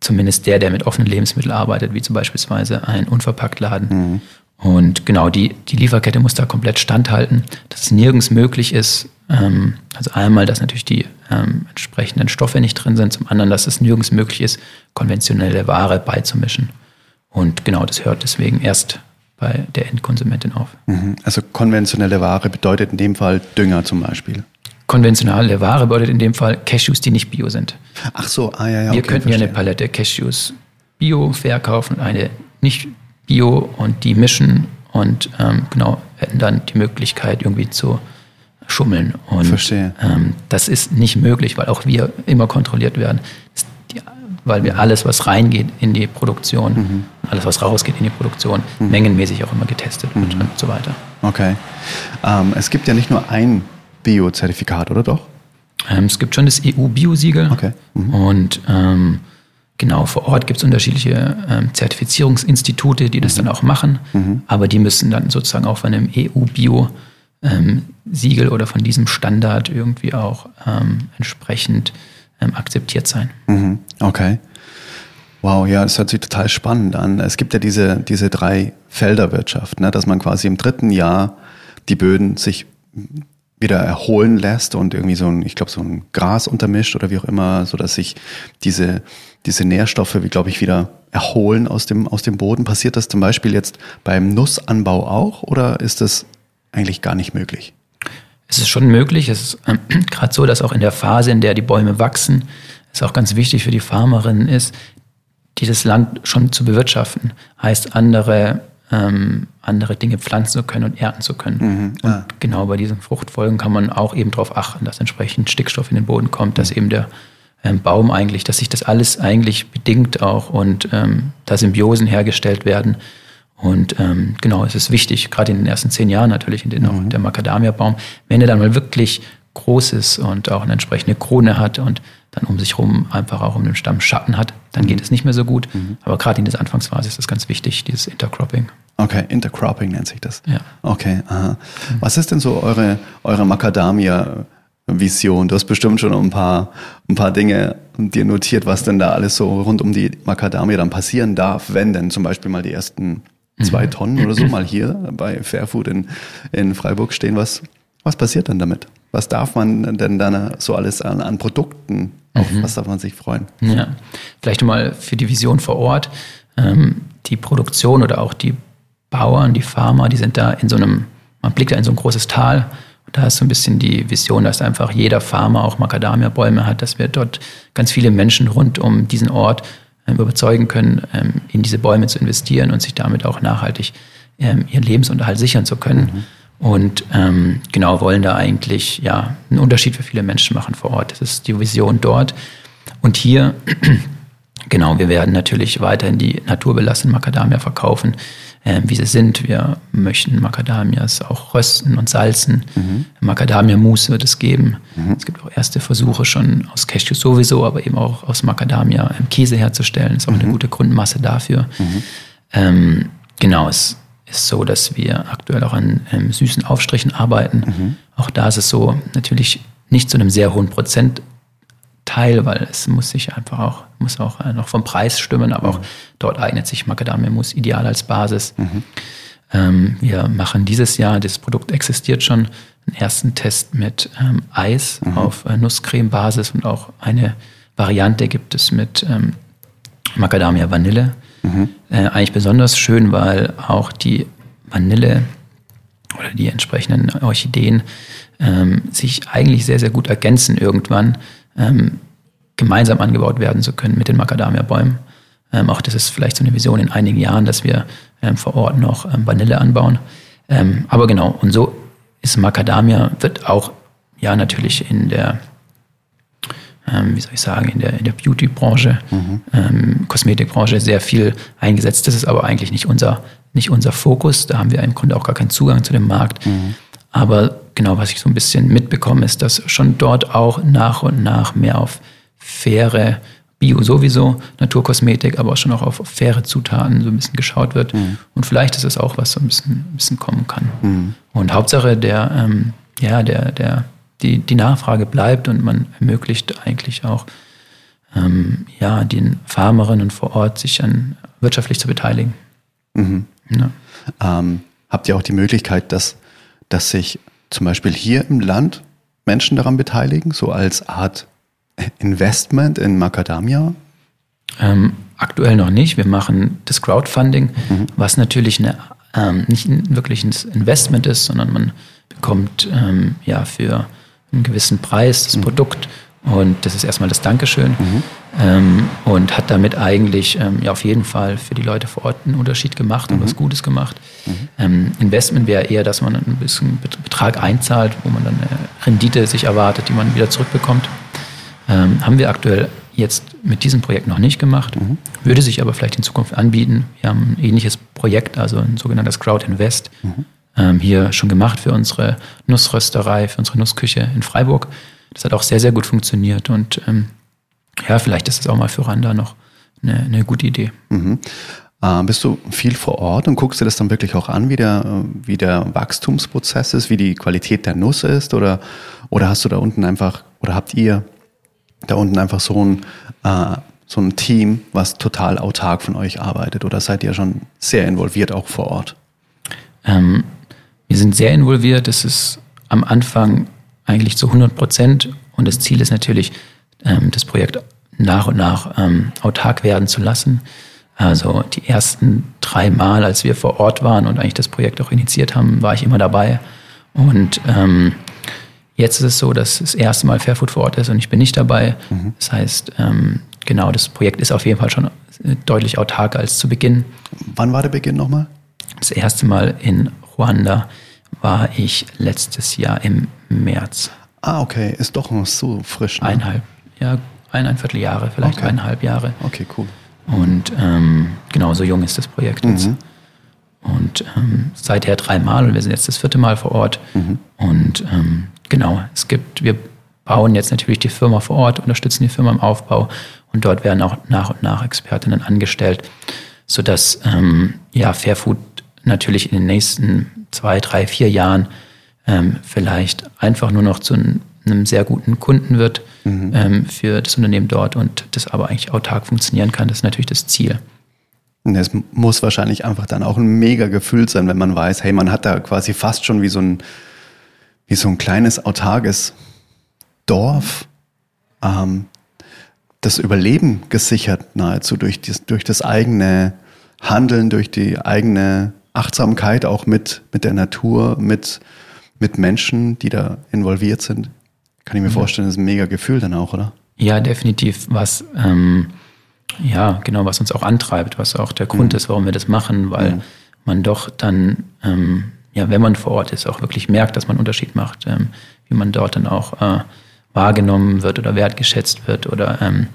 zumindest der, der mit offenen Lebensmitteln arbeitet, wie zum Beispiel ein Unverpacktladen. Mhm. Und genau, die, die Lieferkette muss da komplett standhalten, dass es nirgends möglich ist. Ähm, also einmal, dass natürlich die ähm, entsprechenden Stoffe nicht drin sind, zum anderen, dass es nirgends möglich ist, konventionelle Ware beizumischen. Und genau, das hört deswegen erst bei der Endkonsumentin auf. Mhm. Also konventionelle Ware bedeutet in dem Fall Dünger zum Beispiel. Konventionelle Ware bedeutet in dem Fall Cashews, die nicht bio sind. Ach so, ah ja, ja. Wir okay, könnten ja eine Palette Cashews bio verkaufen und eine nicht bio und die mischen und ähm, genau hätten dann die Möglichkeit irgendwie zu schummeln. Und Verstehe. Ähm, das ist nicht möglich, weil auch wir immer kontrolliert werden. Die, weil wir alles, was reingeht in die Produktion, mhm. alles, was rausgeht in die Produktion, mhm. mengenmäßig auch immer getestet wird mhm. und so weiter. Okay. Ähm, es gibt ja nicht nur ein Bio-Zertifikat, oder doch? Ähm, es gibt schon das EU-Bio-Siegel. Okay. Mhm. Und ähm, Genau, vor Ort gibt es unterschiedliche ähm, Zertifizierungsinstitute, die das mhm. dann auch machen, mhm. aber die müssen dann sozusagen auch von einem EU-Bio-Siegel ähm, oder von diesem Standard irgendwie auch ähm, entsprechend ähm, akzeptiert sein. Mhm. Okay. Wow, ja, das hört sich total spannend an. Es gibt ja diese, diese drei Felderwirtschaft, ne, dass man quasi im dritten Jahr die Böden sich wieder erholen lässt und irgendwie so ein, ich glaube, so ein Gras untermischt oder wie auch immer, so dass sich diese, diese Nährstoffe, wie glaube ich, wieder erholen aus dem, aus dem Boden. Passiert das zum Beispiel jetzt beim Nussanbau auch oder ist das eigentlich gar nicht möglich? Es ist schon möglich. Es ist äh, gerade so, dass auch in der Phase, in der die Bäume wachsen, es auch ganz wichtig für die Farmerinnen ist, dieses Land schon zu bewirtschaften. Heißt, andere ähm, andere Dinge pflanzen zu können und ernten zu können. Mhm. Und ah. genau bei diesen Fruchtfolgen kann man auch eben darauf achten, dass entsprechend Stickstoff in den Boden kommt, dass mhm. eben der ähm, Baum eigentlich, dass sich das alles eigentlich bedingt auch und ähm, da Symbiosen hergestellt werden. Und ähm, genau, es ist wichtig, gerade in den ersten zehn Jahren natürlich, in denen mhm. auch der Macadamia-Baum, wenn er dann mal wirklich groß ist und auch eine entsprechende Krone hat und dann um sich herum einfach auch um den Stamm Schatten hat, dann mhm. geht es nicht mehr so gut. Mhm. Aber gerade in dieser Anfangsphase ist das ganz wichtig, dieses Intercropping. Okay, Intercropping nennt sich das. Ja. Okay, aha. Was ist denn so eure, eure Macadamia? Vision. Du hast bestimmt schon ein paar, ein paar Dinge dir notiert, was denn da alles so rund um die Macadamia dann passieren darf, wenn denn zum Beispiel mal die ersten zwei mhm. Tonnen oder so mal hier bei Fairfood in, in Freiburg stehen. Was, was passiert dann damit? Was darf man denn dann so alles an, an Produkten, auf mhm. was darf man sich freuen? Ja, vielleicht mal für die Vision vor Ort. Ähm, die Produktion oder auch die Bauern, die Farmer, die sind da in so einem, man blickt da in so ein großes Tal. Da ist so ein bisschen die Vision, dass einfach jeder Farmer auch Macadamia-Bäume hat, dass wir dort ganz viele Menschen rund um diesen Ort ähm, überzeugen können, ähm, in diese Bäume zu investieren und sich damit auch nachhaltig ähm, ihren Lebensunterhalt sichern zu können. Mhm. Und ähm, genau wollen da eigentlich ja einen Unterschied für viele Menschen machen vor Ort. Das ist die Vision dort. Und hier, genau, wir werden natürlich weiterhin die naturbelassenen Macadamia verkaufen, äh, wie sie sind. Wir möchten Macadamias auch rösten und salzen. Mhm. Macadamia-Mousse wird es geben. Mhm. Es gibt auch erste Versuche schon aus Cashew sowieso, aber eben auch aus Macadamia ähm, Käse herzustellen. Ist auch mhm. eine gute Grundmasse dafür. Mhm. Ähm, genau, es ist so, dass wir aktuell auch an ähm, süßen Aufstrichen arbeiten. Mhm. Auch da ist es so, natürlich nicht zu einem sehr hohen Prozentteil, weil es muss sich einfach auch, muss auch äh, noch vom Preis stimmen, aber mhm. auch dort eignet sich Macadamia-Muss ideal als Basis. Mhm. Ähm, wir machen dieses Jahr, das Produkt existiert schon, einen ersten Test mit ähm, Eis mhm. auf äh, Nusscreme-Basis und auch eine Variante gibt es mit ähm, Macadamia Vanille. Mhm. Äh, eigentlich besonders schön, weil auch die Vanille oder die entsprechenden Orchideen ähm, sich eigentlich sehr, sehr gut ergänzen irgendwann, ähm, gemeinsam angebaut werden zu können mit den Macadamia-Bäumen. Ähm, auch das ist vielleicht so eine Vision in einigen Jahren, dass wir ähm, vor Ort noch ähm, Vanille anbauen. Ähm, aber genau, und so ist Macadamia, wird auch ja natürlich in der ähm, wie soll ich sagen, in der, in der Beauty-Branche, mhm. Kosmetikbranche sehr viel eingesetzt. Das ist aber eigentlich nicht unser, nicht unser Fokus. Da haben wir im Grunde auch gar keinen Zugang zu dem Markt. Mhm. Aber genau, was ich so ein bisschen mitbekomme, ist, dass schon dort auch nach und nach mehr auf faire Bio sowieso, Naturkosmetik, aber auch schon auch auf faire Zutaten so ein bisschen geschaut wird. Mhm. Und vielleicht ist es auch was so ein bisschen, ein bisschen kommen kann. Mhm. Und Hauptsache der, ähm, ja, der, der die, die Nachfrage bleibt und man ermöglicht eigentlich auch ähm, ja, den Farmerinnen vor Ort sich an, wirtschaftlich zu beteiligen. Mhm. Ja. Ähm, habt ihr auch die Möglichkeit, dass, dass sich zum Beispiel hier im Land Menschen daran beteiligen, so als Art Investment in Macadamia? Ähm, aktuell noch nicht. Wir machen das Crowdfunding, mhm. was natürlich eine, ähm, nicht wirklich ein Investment ist, sondern man bekommt ähm, ja für einen gewissen Preis, das mhm. Produkt. Und das ist erstmal das Dankeschön. Mhm. Ähm, und hat damit eigentlich ähm, ja auf jeden Fall für die Leute vor Ort einen Unterschied gemacht und mhm. was Gutes gemacht. Mhm. Ähm, Investment wäre eher, dass man ein bisschen Betrag einzahlt, wo man dann eine Rendite sich erwartet, die man wieder zurückbekommt. Ähm, haben wir aktuell jetzt mit diesem Projekt noch nicht gemacht, mhm. würde sich aber vielleicht in Zukunft anbieten. Wir haben ein ähnliches Projekt, also ein sogenanntes Crowd Invest. Mhm ähm, hier schon gemacht für unsere Nussrösterei, für unsere Nussküche in Freiburg. Das hat auch sehr, sehr gut funktioniert und ähm, ja, vielleicht ist es auch mal für Randa noch eine, eine gute Idee. Mhm. Äh, bist du viel vor Ort und guckst dir das dann wirklich auch an, wie der, wie der Wachstumsprozess ist, wie die Qualität der Nuss ist? Oder, oder hast du da unten einfach, oder habt ihr da unten einfach so ein, äh, so ein Team, was total autark von euch arbeitet? Oder seid ihr schon sehr involviert auch vor Ort? Ähm, wir sind sehr involviert. Das ist am Anfang eigentlich zu 100 Prozent. Und das Ziel ist natürlich, ähm, das Projekt nach und nach ähm, autark werden zu lassen. Also die ersten drei Mal, als wir vor Ort waren und eigentlich das Projekt auch initiiert haben, war ich immer dabei. Und ähm, jetzt ist es so, dass das erste Mal Fairfood vor Ort ist und ich bin nicht dabei. Mhm. Das heißt, ähm, genau, das Projekt ist auf jeden Fall schon deutlich autarker als zu Beginn. Wann war der Beginn nochmal? Das erste Mal in Ruanda war ich letztes Jahr im März. Ah, okay, ist doch noch so frisch. Ne? Eineinhalb, ja, eineinviertel Jahre, vielleicht okay. eineinhalb Jahre. Okay, cool. Und ähm, genau, so jung ist das Projekt jetzt. Mhm. Und ähm, seither dreimal und wir sind jetzt das vierte Mal vor Ort. Mhm. Und ähm, genau, es gibt, wir bauen jetzt natürlich die Firma vor Ort, unterstützen die Firma im Aufbau und dort werden auch nach und nach Expertinnen angestellt, sodass ähm, ja, Fairfood natürlich in den nächsten zwei, drei, vier Jahren ähm, vielleicht einfach nur noch zu einem sehr guten Kunden wird mhm. ähm, für das Unternehmen dort und das aber eigentlich autark funktionieren kann. Das ist natürlich das Ziel. Es muss wahrscheinlich einfach dann auch ein mega Gefühl sein, wenn man weiß, hey, man hat da quasi fast schon wie so ein, wie so ein kleines autarkes Dorf ähm, das Überleben gesichert, nahezu durch, das, durch das eigene Handeln, durch die eigene Achtsamkeit auch mit, mit der Natur, mit, mit Menschen, die da involviert sind. Kann ich mir vorstellen, das ist ein mega Gefühl dann auch, oder? Ja, definitiv. Was, ähm, ja, genau, was uns auch antreibt, was auch der Grund mhm. ist, warum wir das machen, weil mhm. man doch dann, ähm, ja, wenn man vor Ort ist, auch wirklich merkt, dass man einen Unterschied macht, ähm, wie man dort dann auch äh, wahrgenommen wird oder wertgeschätzt wird. Oder ähm,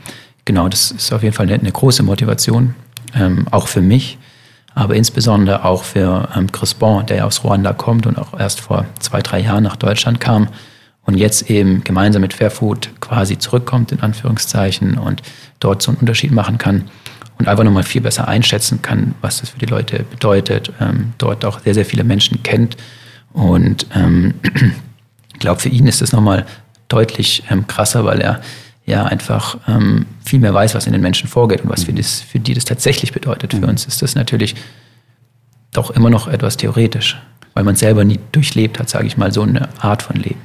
genau, das ist auf jeden Fall eine, eine große Motivation, ähm, auch für mich, aber insbesondere auch für ähm, Bon, der ja aus Ruanda kommt und auch erst vor zwei, drei Jahren nach Deutschland kam und jetzt eben gemeinsam mit Fairfood quasi zurückkommt, in Anführungszeichen, und dort so einen Unterschied machen kann und einfach nochmal viel besser einschätzen kann, was das für die Leute bedeutet, ähm, dort auch sehr, sehr viele Menschen kennt. Und ähm, ich glaube, für ihn ist das nochmal deutlich ähm, krasser, weil er ja einfach ähm, viel mehr weiß, was in den Menschen vorgeht und was für, das, für die das tatsächlich bedeutet. Für mhm. uns ist das natürlich doch immer noch etwas theoretisch, weil man selber nie durchlebt hat, sage ich mal, so eine Art von Leben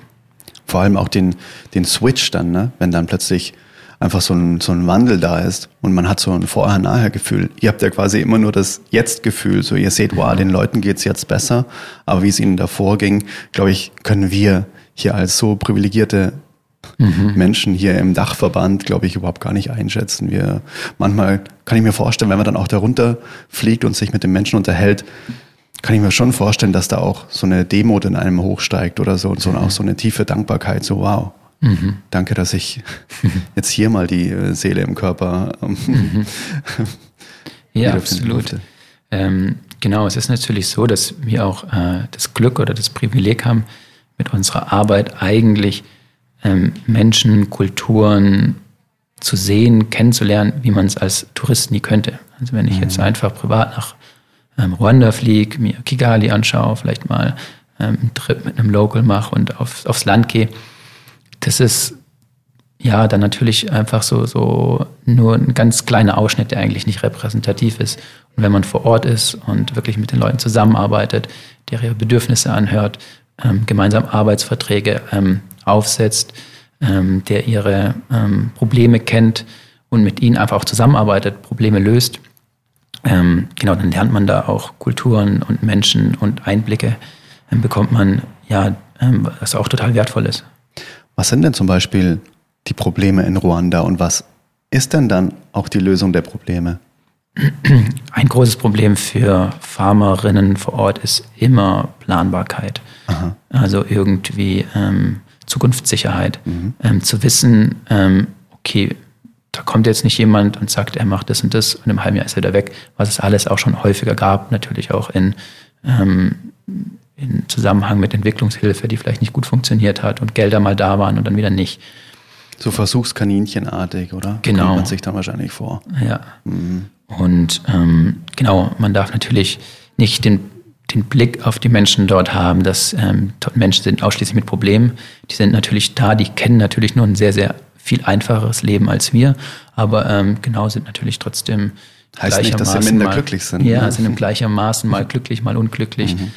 vor allem auch den, den Switch dann, ne? wenn dann plötzlich einfach so ein, so ein Wandel da ist und man hat so ein Vorher-Nachher-Gefühl. Ihr habt ja quasi immer nur das Jetzt-Gefühl, so ihr seht, wow, den Leuten geht's jetzt besser, aber wie es ihnen davor ging, glaube ich, können wir hier als so privilegierte mhm. Menschen hier im Dachverband, glaube ich, überhaupt gar nicht einschätzen. Wir manchmal kann ich mir vorstellen, wenn man dann auch darunter fliegt und sich mit den Menschen unterhält, kann ich mir schon vorstellen, dass da auch so eine Demut in einem hochsteigt oder so und so, mhm. auch so eine tiefe Dankbarkeit, so wow. Mhm. Danke, dass ich jetzt hier mal die äh, Seele im Körper ähm, mhm. Ja, absolut. Ähm, genau, es ist natürlich so, dass wir auch äh, das Glück oder das Privileg haben, mit unserer Arbeit eigentlich ähm, Menschen, Kulturen zu sehen, kennenzulernen, wie man es als Tourist nie könnte. Also wenn ich mhm. jetzt einfach privat nach ähm, Ruanda fliege, mir Kigali anschaue, vielleicht mal ähm, einen Trip mit einem Local mache und auf, aufs Land gehe. Das ist ja dann natürlich einfach so, so nur ein ganz kleiner Ausschnitt, der eigentlich nicht repräsentativ ist. Und wenn man vor Ort ist und wirklich mit den Leuten zusammenarbeitet, der ihre Bedürfnisse anhört, ähm, gemeinsam Arbeitsverträge ähm, aufsetzt, ähm, der ihre ähm, Probleme kennt und mit ihnen einfach auch zusammenarbeitet, Probleme löst, ähm, genau, dann lernt man da auch Kulturen und Menschen und Einblicke, ähm, bekommt man, ja, ähm, was auch total wertvoll ist. Was sind denn zum Beispiel die Probleme in Ruanda und was ist denn dann auch die Lösung der Probleme? Ein großes Problem für Farmerinnen vor Ort ist immer Planbarkeit. Aha. Also irgendwie ähm, Zukunftssicherheit. Mhm. Ähm, zu wissen, ähm, okay, da kommt jetzt nicht jemand und sagt, er macht das und das und im halben Jahr ist er wieder weg, was es alles auch schon häufiger gab, natürlich auch in, ähm, in Zusammenhang mit Entwicklungshilfe, die vielleicht nicht gut funktioniert hat und Gelder mal da waren und dann wieder nicht. So Versuchskaninchenartig, oder? Genau. Kommt man sich da wahrscheinlich vor. Ja. Mhm. Und ähm, genau, man darf natürlich nicht den, den Blick auf die Menschen dort haben, dass ähm, Menschen sind ausschließlich mit Problemen. Die sind natürlich da, die kennen natürlich nur ein sehr, sehr viel einfacheres Leben als wir, aber ähm, genau sind natürlich trotzdem Heißt nicht, dass sie minder mal, glücklich sind. Ja, ne? sind im gleichermaßen mal glücklich, mal unglücklich. Mhm.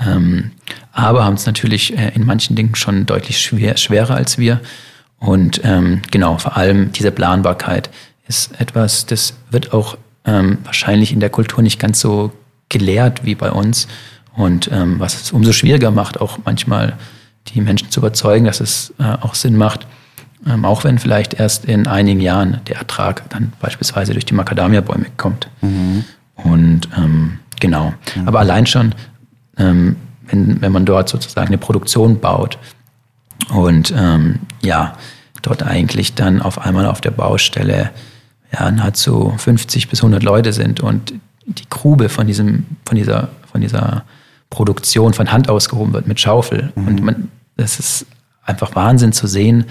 Ähm, aber haben es natürlich äh, in manchen Dingen schon deutlich schwer, schwerer als wir. Und ähm, genau, vor allem diese Planbarkeit ist etwas, das wird auch ähm, wahrscheinlich in der Kultur nicht ganz so gelehrt wie bei uns. Und ähm, was es umso schwieriger macht, auch manchmal die Menschen zu überzeugen, dass es äh, auch Sinn macht, ähm, auch wenn vielleicht erst in einigen Jahren der Ertrag dann beispielsweise durch die Macadamia-Bäume kommt. Mhm. Und ähm, genau. Mhm. Aber allein schon, ähm, wenn, wenn man dort sozusagen eine Produktion baut und ähm, ja, dort eigentlich dann auf einmal auf der Baustelle ja, nahezu 50 bis 100 Leute sind und die Grube von diesem, von dieser, von dieser Produktion von Hand ausgehoben wird mit Schaufel. Mhm. Und man, das ist einfach Wahnsinn zu sehen,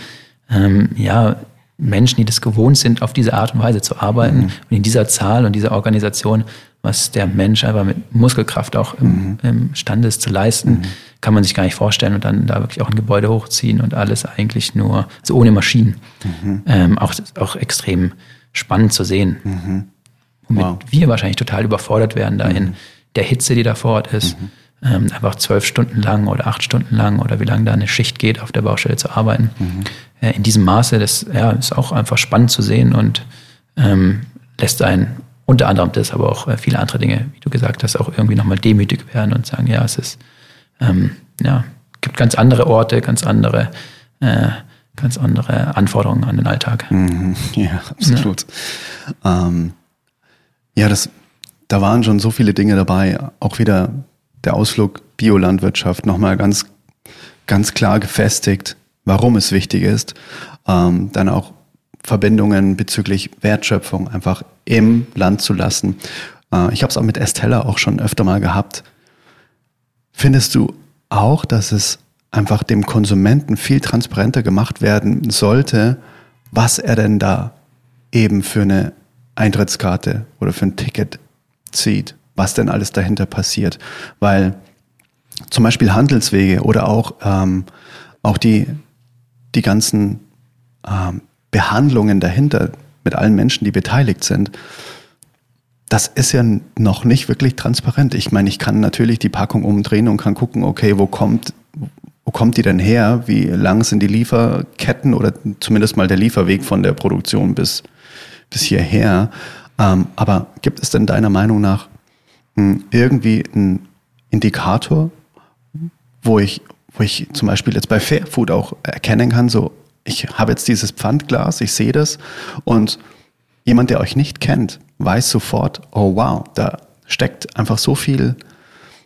ähm, ja, Menschen, die das gewohnt sind, auf diese Art und Weise zu arbeiten mhm. und in dieser Zahl und dieser Organisation, was der Mensch einfach mit Muskelkraft auch im, mhm. imstande ist zu leisten, mhm. kann man sich gar nicht vorstellen und dann da wirklich auch ein Gebäude hochziehen und alles eigentlich nur, also ohne Maschinen. Mhm. Ähm, auch, auch extrem spannend zu sehen. Mhm. Womit wow. wir wahrscheinlich total überfordert werden da in mhm. der Hitze, die da vor Ort ist ähm, einfach zwölf Stunden lang oder acht Stunden lang oder wie lange da eine Schicht geht, auf der Baustelle zu arbeiten. Mhm. Äh, in diesem Maße, das ja, ist auch einfach spannend zu sehen und ähm, lässt einen unter anderem das, aber auch äh, viele andere Dinge, wie du gesagt hast, auch irgendwie nochmal demütig werden und sagen, ja, es ist, ähm, ja, gibt ganz andere Orte, ganz andere, äh, ganz andere Anforderungen an den Alltag. Mhm. Ja, absolut. Ja. Ja, das, da waren schon so viele Dinge dabei, auch wieder der Ausflug Biolandwirtschaft nochmal ganz, ganz klar gefestigt, warum es wichtig ist, ähm, dann auch Verbindungen bezüglich Wertschöpfung einfach im Land zu lassen. Äh, ich habe es auch mit Estella auch schon öfter mal gehabt. Findest du auch, dass es einfach dem Konsumenten viel transparenter gemacht werden sollte, was er denn da eben für eine Eintrittskarte oder für ein Ticket zieht, was denn alles dahinter passiert. Weil zum Beispiel Handelswege oder auch, ähm, auch die, die ganzen ähm, Behandlungen dahinter mit allen Menschen, die beteiligt sind, das ist ja noch nicht wirklich transparent. Ich meine, ich kann natürlich die Packung umdrehen und kann gucken, okay, wo kommt, wo kommt die denn her? Wie lang sind die Lieferketten oder zumindest mal der Lieferweg von der Produktion bis, bis hierher? Ähm, aber gibt es denn deiner Meinung nach hm, irgendwie einen Indikator, wo ich, wo ich zum Beispiel jetzt bei Fairfood auch erkennen kann, so, ich habe jetzt dieses Pfandglas, ich sehe das und jemand, der euch nicht kennt, weiß sofort, oh wow, da steckt einfach so viel,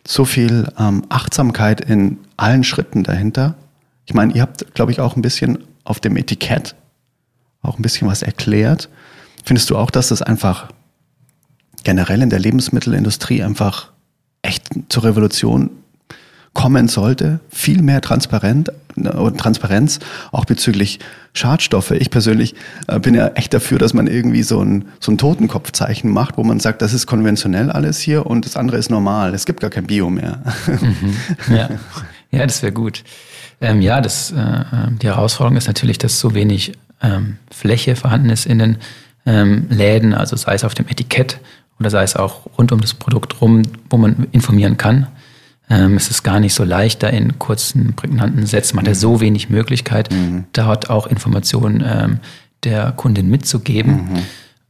so viel ähm, Achtsamkeit in allen Schritten dahinter. Ich meine, ihr habt, glaube ich, auch ein bisschen auf dem Etikett auch ein bisschen was erklärt. Findest du auch, dass das einfach generell in der Lebensmittelindustrie einfach echt zur Revolution kommen sollte. Viel mehr Transparent, äh, Transparenz, auch bezüglich Schadstoffe. Ich persönlich äh, bin ja echt dafür, dass man irgendwie so ein, so ein Totenkopfzeichen macht, wo man sagt, das ist konventionell alles hier und das andere ist normal. Es gibt gar kein Bio mehr. Mhm. Ja. ja, das wäre gut. Ähm, ja, das, äh, die Herausforderung ist natürlich, dass so wenig ähm, Fläche vorhanden ist in den ähm, Läden, also sei es auf dem Etikett oder sei es auch rund um das Produkt rum, wo man informieren kann. Ähm, es ist gar nicht so leicht, da in kurzen, prägnanten Sätzen, man hat ja so wenig Möglichkeit, mhm. dort auch Informationen ähm, der Kundin mitzugeben. Mhm.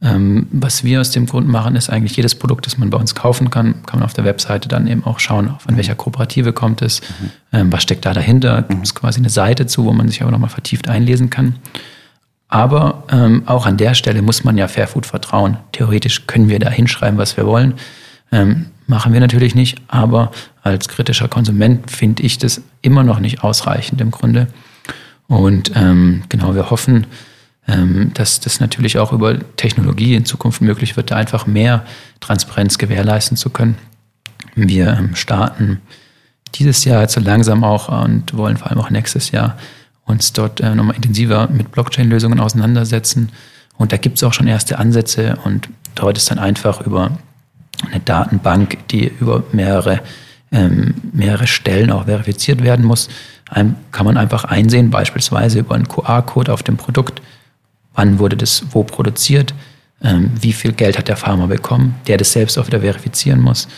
Ähm, was wir aus dem Grund machen, ist eigentlich jedes Produkt, das man bei uns kaufen kann, kann man auf der Webseite dann eben auch schauen, von welcher Kooperative kommt es, mhm. ähm, was steckt da dahinter. Gibt es quasi eine Seite zu, wo man sich aber nochmal vertieft einlesen kann. Aber ähm, auch an der Stelle muss man ja Fairfood vertrauen. Theoretisch können wir da hinschreiben, was wir wollen. Ähm, machen wir natürlich nicht, aber als kritischer Konsument finde ich das immer noch nicht ausreichend im Grunde. Und ähm, genau, wir hoffen, ähm, dass das natürlich auch über Technologie in Zukunft möglich wird, da einfach mehr Transparenz gewährleisten zu können. Wir ähm, starten dieses Jahr jetzt so langsam auch und wollen vor allem auch nächstes Jahr uns dort äh, nochmal intensiver mit Blockchain-Lösungen auseinandersetzen. Und da gibt es auch schon erste Ansätze und dort ist dann einfach über eine Datenbank, die über mehrere, ähm, mehrere Stellen auch verifiziert werden muss, ein, kann man einfach einsehen, beispielsweise über einen QR-Code auf dem Produkt, wann wurde das wo produziert, ähm, wie viel Geld hat der Farmer bekommen, der das selbst auch wieder verifizieren muss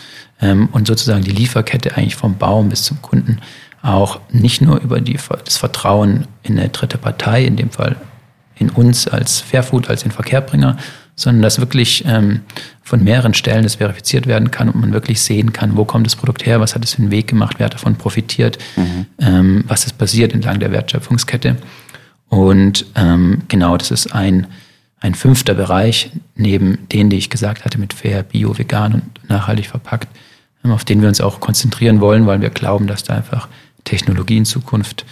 ähm, und sozusagen die Lieferkette eigentlich vom Baum bis zum Kunden auch nicht nur über die, das Vertrauen in eine dritte Partei, in dem Fall in uns als Fairfood, als den Verkehrbringer, sondern dass wirklich ähm, von mehreren Stellen das verifiziert werden kann und man wirklich sehen kann, wo kommt das Produkt her, was hat es für einen Weg gemacht, wer hat davon profitiert, mhm. ähm, was ist passiert entlang der Wertschöpfungskette. Und ähm, genau, das ist ein, ein fünfter Bereich, neben denen, die ich gesagt hatte, mit fair, bio, vegan und nachhaltig verpackt, ähm, auf den wir uns auch konzentrieren wollen, weil wir glauben, dass da einfach Technologie in Zukunft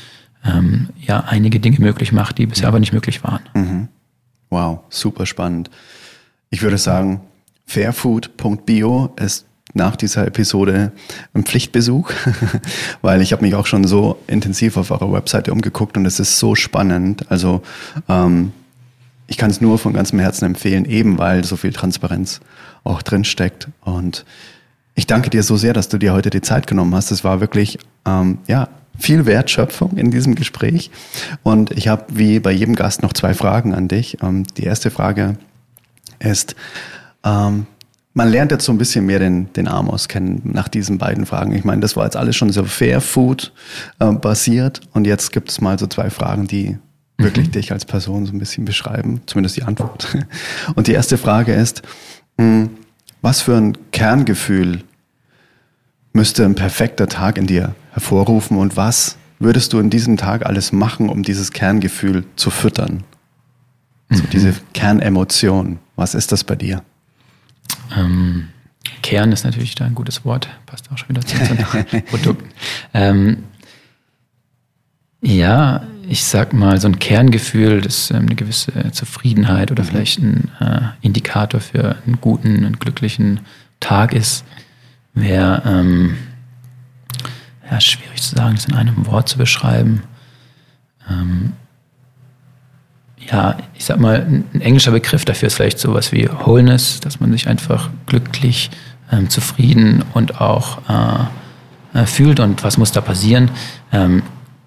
ähm, ja einige Dinge möglich macht, die bisher aber nicht möglich waren. Mhm. Wow, super spannend. Ich würde sagen, fairfood.bio ist nach dieser Episode ein Pflichtbesuch, weil ich habe mich auch schon so intensiv auf eurer Webseite umgeguckt und es ist so spannend. Also ähm, ich kann es nur von ganzem Herzen empfehlen, eben weil so viel Transparenz auch drin steckt. Und ich danke dir so sehr, dass du dir heute die Zeit genommen hast. Es war wirklich, ähm, ja, viel Wertschöpfung in diesem Gespräch. Und ich habe wie bei jedem Gast noch zwei Fragen an dich. Ähm, die erste Frage ist, ähm, man lernt jetzt so ein bisschen mehr den, den Amos kennen nach diesen beiden Fragen. Ich meine, das war jetzt alles schon so Fair Food äh, basiert. Und jetzt gibt es mal so zwei Fragen, die wirklich mhm. dich als Person so ein bisschen beschreiben, zumindest die Antwort. Und die erste Frage ist, mh, hm, was für ein Kerngefühl müsste ein perfekter Tag in dir hervorrufen und was würdest du in diesem Tag alles machen, um dieses Kerngefühl zu füttern? Also mhm. diese Kernemotion, was ist das bei dir? Ähm, Kern ist natürlich da ein gutes Wort, passt auch schon wieder zu unseren Produkten. Ähm, ja, ich sag mal, so ein Kerngefühl, das ähm, eine gewisse Zufriedenheit oder mhm. vielleicht ein äh, Indikator für einen guten, einen glücklichen Tag ist, wäre ähm, ja, schwierig zu sagen, das in einem Wort zu beschreiben. Ähm, ja, ich sag mal, ein englischer Begriff dafür ist vielleicht sowas wie Wholeness, dass man sich einfach glücklich, ähm, zufrieden und auch äh, äh, fühlt und was muss da passieren. Ähm,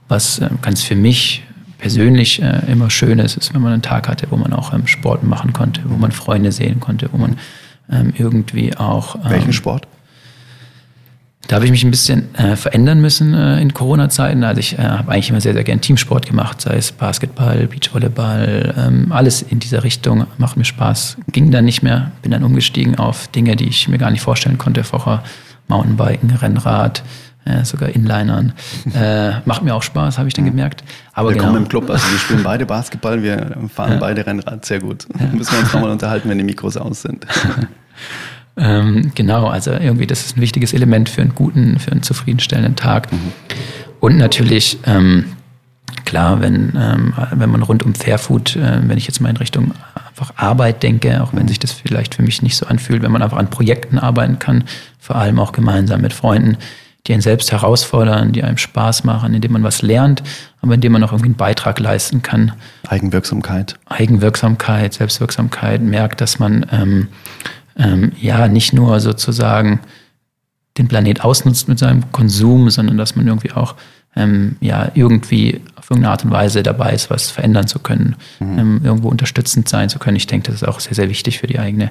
was äh, ganz für mich persönlich äh, immer schön ist, ist, wenn man einen Tag hatte, wo man auch ähm, Sport machen konnte, wo man Freunde sehen konnte, wo man ähm, irgendwie auch. Ähm, Welchen Sport? Da habe ich mich ein bisschen äh, verändern müssen äh, in Corona-Zeiten. Also ich äh, habe eigentlich immer sehr, sehr gern Teamsport gemacht, sei es Basketball, Beachvolleyball, ähm, alles in dieser Richtung macht mir Spaß. Ging dann nicht mehr, bin dann umgestiegen auf Dinge, die ich mir gar nicht vorstellen konnte vorher. Mountainbiken, Rennrad, äh, sogar Inlinern. Äh, macht mir auch Spaß, habe ich dann gemerkt. Aber wir genau. kommen im Club, also wir spielen beide Basketball, wir fahren ja. beide Rennrad, sehr gut. Ja. Müssen wir uns nochmal unterhalten, wenn die Mikros aus sind. Ähm, genau, also irgendwie, das ist ein wichtiges Element für einen guten, für einen zufriedenstellenden Tag. Mhm. Und natürlich, ähm, klar, wenn, ähm, wenn man rund um Fairfood, äh, wenn ich jetzt mal in Richtung einfach Arbeit denke, auch wenn mhm. sich das vielleicht für mich nicht so anfühlt, wenn man einfach an Projekten arbeiten kann, vor allem auch gemeinsam mit Freunden, die einen selbst herausfordern, die einem Spaß machen, indem man was lernt, aber indem man auch irgendwie einen Beitrag leisten kann. Eigenwirksamkeit. Eigenwirksamkeit, Selbstwirksamkeit, merkt, dass man ähm, ähm, ja nicht nur sozusagen den Planet ausnutzt mit seinem Konsum, sondern dass man irgendwie auch ähm, ja irgendwie auf irgendeine Art und Weise dabei ist, was verändern zu können, mhm. ähm, irgendwo unterstützend sein zu können. Ich denke, das ist auch sehr, sehr wichtig für die eigene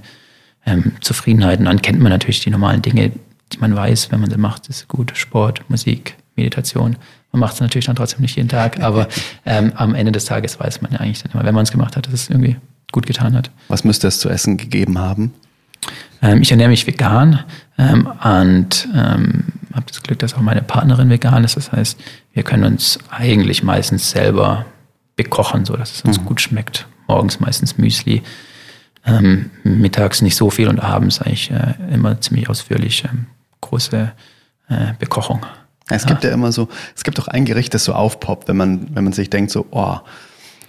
ähm, Zufriedenheit. Und dann kennt man natürlich die normalen Dinge, die man weiß, wenn man sie macht. Ist gut, Sport, Musik, Meditation. Man macht es natürlich dann trotzdem nicht jeden Tag, aber ähm, am Ende des Tages weiß man ja eigentlich dann immer, wenn man es gemacht hat, dass es irgendwie gut getan hat. Was müsste es zu essen gegeben haben? Ähm, ich ernähre mich vegan ähm, und ähm, habe das Glück, dass auch meine Partnerin vegan ist. Das heißt, wir können uns eigentlich meistens selber bekochen, so dass es uns mhm. gut schmeckt. Morgens meistens Müsli, ähm, mittags nicht so viel und abends eigentlich äh, immer ziemlich ausführlich ähm, große äh, Bekochung. Es gibt ja immer so, es gibt auch ein Gericht, das so aufpoppt, wenn man, wenn man sich denkt, so, oh,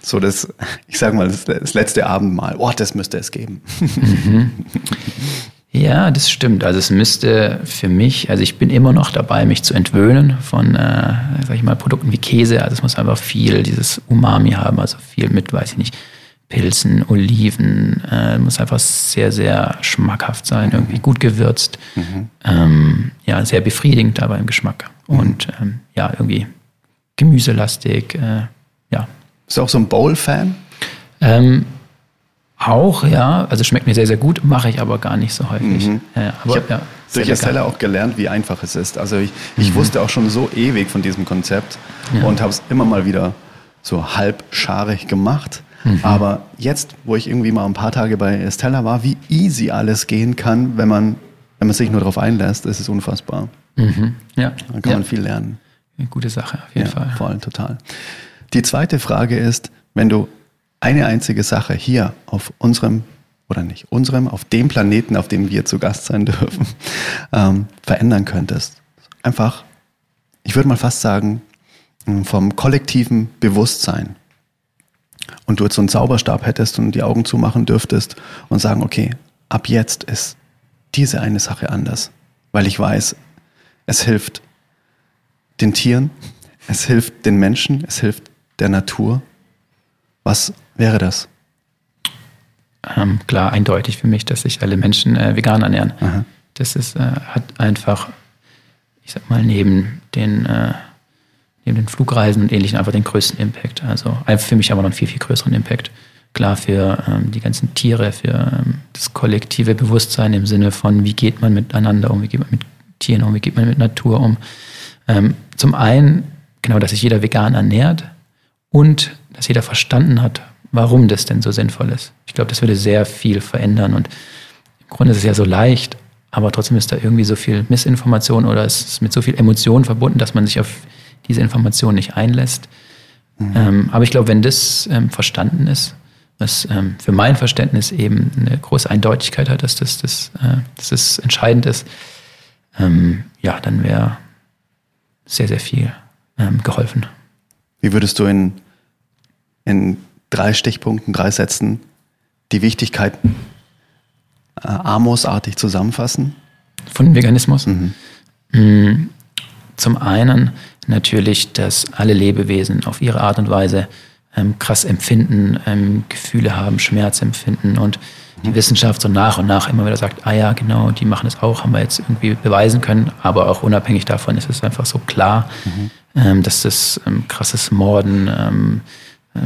so das, ich sag mal, das, das letzte Abendmahl. Oh, das müsste es geben. Mhm. Ja, das stimmt. Also es müsste für mich, also ich bin immer noch dabei, mich zu entwöhnen von, äh, sag ich mal, Produkten wie Käse. Also es muss einfach viel dieses Umami haben, also viel mit, weiß ich nicht, Pilzen, Oliven. Äh, muss einfach sehr, sehr schmackhaft sein, irgendwie gut gewürzt. Mhm. Ähm, ja, sehr befriedigend aber im Geschmack. Mhm. Und ähm, ja, irgendwie gemüselastig. Äh, ja, bist du auch so ein Bowl-Fan? Ähm, auch, ja. Also schmeckt mir sehr, sehr gut, mache ich aber gar nicht so häufig. Mhm. Ja, aber, ich habe ja, durch Estella auch gelernt, wie einfach es ist. Also ich, ich mhm. wusste auch schon so ewig von diesem Konzept ja. und habe es immer mal wieder so halbscharig gemacht. Mhm. Aber jetzt, wo ich irgendwie mal ein paar Tage bei Estella war, wie easy alles gehen kann, wenn man, wenn man sich nur darauf einlässt, ist es unfassbar. Mhm. Ja. Dann kann man viel lernen. Eine gute Sache, auf jeden Fall. Voll, total. Die zweite Frage ist, wenn du eine einzige Sache hier auf unserem oder nicht unserem, auf dem Planeten, auf dem wir zu Gast sein dürfen, ähm, verändern könntest. Einfach, ich würde mal fast sagen, hm, vom kollektiven Bewusstsein. Und du jetzt so einen Zauberstab hättest und die Augen zumachen dürftest und sagen, okay, ab jetzt ist diese eine Sache anders. Weil ich weiß, es hilft den Tieren, es hilft den Menschen, es hilft der Natur. Was wäre das? Ähm, klar, eindeutig für mich, dass sich alle Menschen äh, vegan ernähren. Aha. Das ist, äh, hat einfach, ich sag mal, neben den, äh, neben den Flugreisen und ähnlichen einfach den größten Impact. Also für mich aber noch einen viel, viel größeren Impact. Klar, für ähm, die ganzen Tiere, für ähm, das kollektive Bewusstsein im Sinne von, wie geht man miteinander um, wie geht man mit Tieren um, wie geht man mit Natur um. Ähm, zum einen, genau, dass sich jeder vegan ernährt, und dass jeder verstanden hat, warum das denn so sinnvoll ist. Ich glaube, das würde sehr viel verändern und im Grunde ist es ja so leicht, aber trotzdem ist da irgendwie so viel Missinformation oder es ist mit so viel Emotionen verbunden, dass man sich auf diese Information nicht einlässt. Mhm. Ähm, aber ich glaube, wenn das ähm, verstanden ist, was ähm, für mein Verständnis eben eine große Eindeutigkeit hat, dass das, das, äh, dass das entscheidend ist, ähm, ja, dann wäre sehr, sehr viel ähm, geholfen. Wie würdest du in, in drei Stichpunkten, drei Sätzen die Wichtigkeit äh, Amos-artig zusammenfassen? Von Veganismus? Mhm. Mm, zum einen natürlich, dass alle Lebewesen auf ihre Art und Weise ähm, krass empfinden, ähm, Gefühle haben, Schmerz empfinden und die Wissenschaft so nach und nach immer wieder sagt, ah ja, genau, die machen es auch, haben wir jetzt irgendwie beweisen können, aber auch unabhängig davon ist es einfach so klar, mhm. ähm, dass das ähm, krasses Morden, ähm, äh,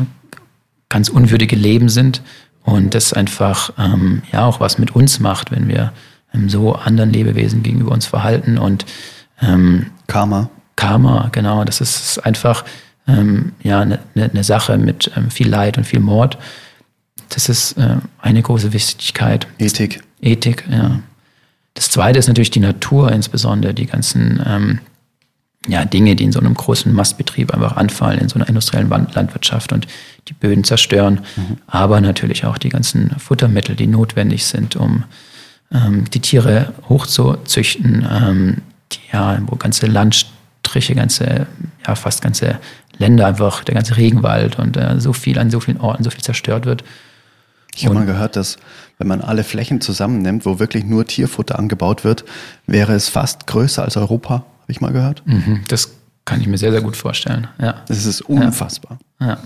ganz unwürdige Leben sind und das einfach ähm, ja auch was mit uns macht, wenn wir so anderen Lebewesen gegenüber uns verhalten und Karma. Karma, genau, das ist einfach ähm, ja eine ne, ne Sache mit ähm, viel Leid und viel Mord. Das ist äh, eine große Wichtigkeit. Ethik. Ethik, ja. Das zweite ist natürlich die Natur, insbesondere die ganzen ähm, ja, Dinge, die in so einem großen Mastbetrieb einfach anfallen, in so einer industriellen Landwirtschaft und die Böden zerstören, mhm. aber natürlich auch die ganzen Futtermittel, die notwendig sind, um ähm, die Tiere hochzuzüchten, ähm, die, ja, wo ganze Landstriche, ganze, ja, fast ganze Länder einfach, der ganze Regenwald und äh, so viel an so vielen Orten, so viel zerstört wird. Ich habe mal gehört, dass wenn man alle Flächen zusammennimmt, wo wirklich nur Tierfutter angebaut wird, wäre es fast größer als Europa habe ich mal gehört. Mhm, das kann ich mir sehr, sehr gut vorstellen. Ja. Das ist unfassbar. Ja.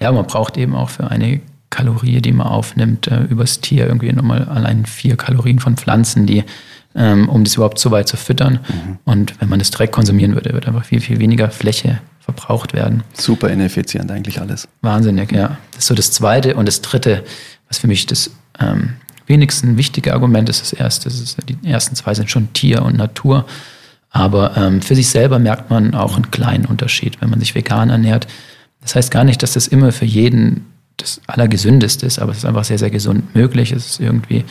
ja, man braucht eben auch für eine Kalorie, die man aufnimmt, äh, übers Tier irgendwie nochmal allein vier Kalorien von Pflanzen, die, ähm, um das überhaupt so weit zu füttern. Mhm. Und wenn man das direkt konsumieren würde, wird einfach viel, viel weniger Fläche verbraucht werden. Super ineffizient eigentlich alles. Wahnsinnig, ja. Das ist so das Zweite. Und das Dritte, was für mich das ähm, wenigsten wichtige Argument ist, das Erste, das ist, die ersten zwei sind schon Tier und Natur. Aber ähm, für sich selber merkt man auch einen kleinen Unterschied, wenn man sich vegan ernährt. Das heißt gar nicht, dass das immer für jeden das Allergesündeste ist, aber es ist einfach sehr, sehr gesund möglich. Es ist irgendwie,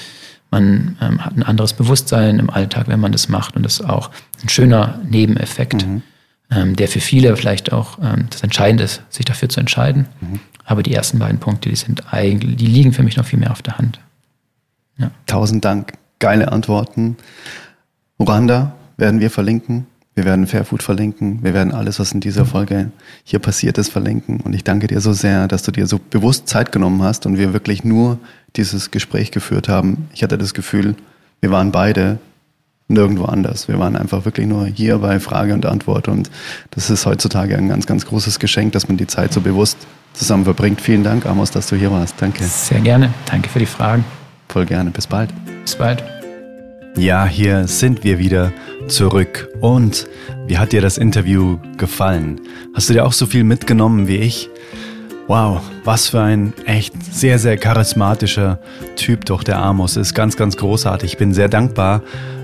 man ähm, hat ein anderes Bewusstsein im Alltag, wenn man das macht. Und das ist auch ein schöner Nebeneffekt, mhm. ähm, der für viele vielleicht auch ähm, das Entscheidende ist, sich dafür zu entscheiden. Mhm. Aber die ersten beiden Punkte, die sind eigentlich, die liegen für mich noch viel mehr auf der Hand. Ja. Tausend Dank. Geile Antworten. Uranda, werden wir verlinken. Wir werden Fairfood verlinken. Wir werden alles, was in dieser Folge hier passiert ist, verlinken. Und ich danke dir so sehr, dass du dir so bewusst Zeit genommen hast und wir wirklich nur dieses Gespräch geführt haben. Ich hatte das Gefühl, wir waren beide nirgendwo anders. Wir waren einfach wirklich nur hier bei Frage und Antwort. Und das ist heutzutage ein ganz, ganz großes Geschenk, dass man die Zeit so bewusst zusammen verbringt. Vielen Dank, Amos, dass du hier warst. Danke. Sehr gerne. Danke für die Fragen. Voll gerne. Bis bald. Bis bald. Ja, hier sind wir wieder zurück. Und wie hat dir das Interview gefallen? Hast du dir auch so viel mitgenommen wie ich? Wow, was für ein echt sehr, sehr charismatischer Typ doch der Amos ist. Ganz, ganz großartig. Ich bin sehr dankbar,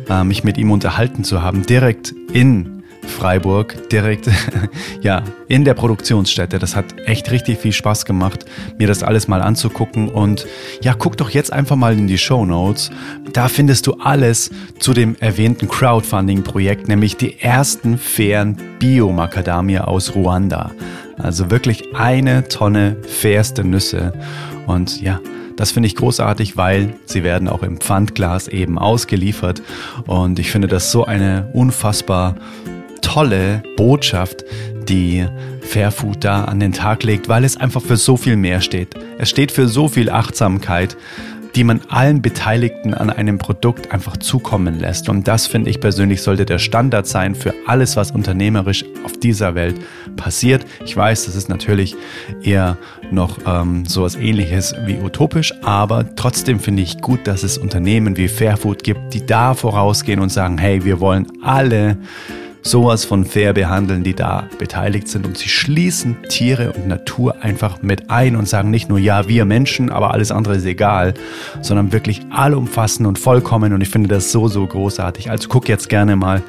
äh, mich mit ihm unterhalten zu haben. Direkt in Freiburg, direkt ja, in der Produktionsstätte. Das hat echt richtig viel Spaß gemacht, mir das alles mal anzugucken. Und ja, guck doch jetzt einfach mal in die Show Notes. Da findest du alles zu dem erwähnten Crowdfunding-Projekt, nämlich die ersten fairen Bio-Macadamia aus Ruanda. Also wirklich eine Tonne fairste Nüsse. Und ja, das finde ich großartig, weil sie werden auch im Pfandglas eben ausgeliefert. Und ich finde das so eine unfassbar tolle Botschaft, die Fairfood da an den Tag legt, weil es einfach für so viel mehr steht. Es steht für so viel Achtsamkeit, die man allen Beteiligten an einem Produkt einfach zukommen lässt. Und das finde ich persönlich sollte der Standard sein für alles, was unternehmerisch auf dieser Welt passiert. Ich weiß, das ist natürlich eher noch ähm, sowas ähnliches wie utopisch, aber trotzdem finde ich gut, dass es Unternehmen wie Fairfood gibt, die da vorausgehen und sagen, hey, wir wollen alle sowas von fair behandeln, die da beteiligt sind. Und sie schließen Tiere und Natur einfach mit ein und sagen nicht nur, ja, wir Menschen, aber alles andere ist egal, sondern wirklich allumfassend und vollkommen. Und ich finde das so, so großartig. Also guck jetzt gerne mal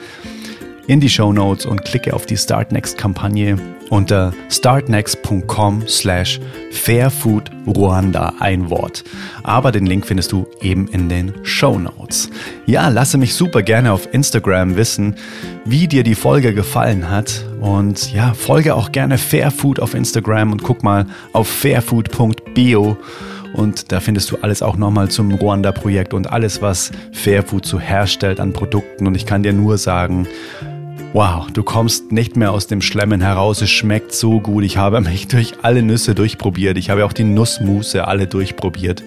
in die Show Notes und klicke auf die Start Next Kampagne unter startnext.com slash fairfoodruanda ein Wort. Aber den Link findest du eben in den Show Notes. Ja, lasse mich super gerne auf Instagram wissen, wie dir die Folge gefallen hat. Und ja, folge auch gerne Fairfood auf Instagram und guck mal auf fairfood.bio und da findest du alles auch nochmal zum Ruanda-Projekt und alles, was Fairfood so herstellt an Produkten. Und ich kann dir nur sagen, Wow, du kommst nicht mehr aus dem Schlemmen heraus. Es schmeckt so gut. Ich habe mich durch alle Nüsse durchprobiert. Ich habe auch die Nussmusse alle durchprobiert.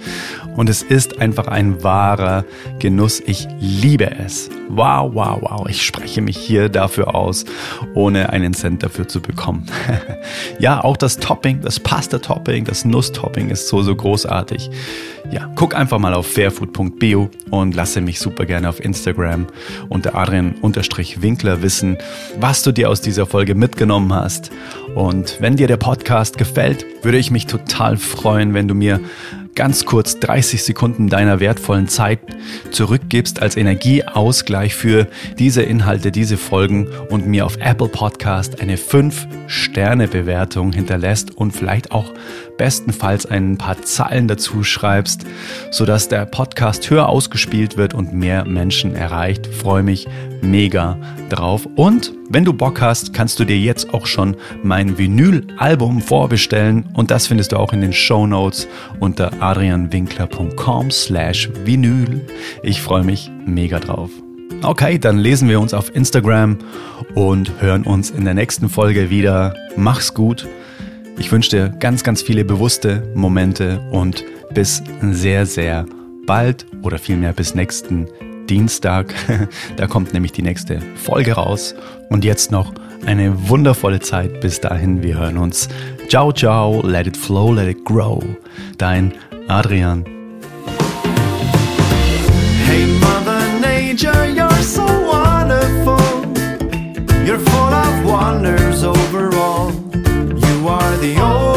Und es ist einfach ein wahrer Genuss. Ich liebe es. Wow, wow, wow. Ich spreche mich hier dafür aus, ohne einen Cent dafür zu bekommen. ja, auch das Topping, das Pasta-Topping, das Nuss-Topping ist so, so großartig. Ja, guck einfach mal auf fairfood.bio und lasse mich super gerne auf Instagram unter Adrian-Winkler wissen, was du dir aus dieser Folge mitgenommen hast. Und wenn dir der Podcast gefällt, würde ich mich total freuen, wenn du mir ganz kurz 30 Sekunden deiner wertvollen Zeit zurückgibst als Energieausgleich für diese Inhalte, diese Folgen und mir auf Apple Podcast eine 5-Sterne-Bewertung hinterlässt und vielleicht auch bestenfalls ein paar Zeilen dazu schreibst, sodass der Podcast höher ausgespielt wird und mehr Menschen erreicht. Freue mich mega drauf. Und wenn du Bock hast, kannst du dir jetzt auch schon mein Vinyl-Album vorbestellen und das findest du auch in den Show Notes unter adrianwinkler.com slash Vinyl. Ich freue mich mega drauf. Okay, dann lesen wir uns auf Instagram und hören uns in der nächsten Folge wieder. Mach's gut ich wünsche dir ganz, ganz viele bewusste Momente und bis sehr, sehr bald oder vielmehr bis nächsten Dienstag. da kommt nämlich die nächste Folge raus. Und jetzt noch eine wundervolle Zeit. Bis dahin, wir hören uns. Ciao, ciao, let it flow, let it grow. Dein Adrian. Hey Mother Nature, you're so wonderful. You're full of wonders overall. The only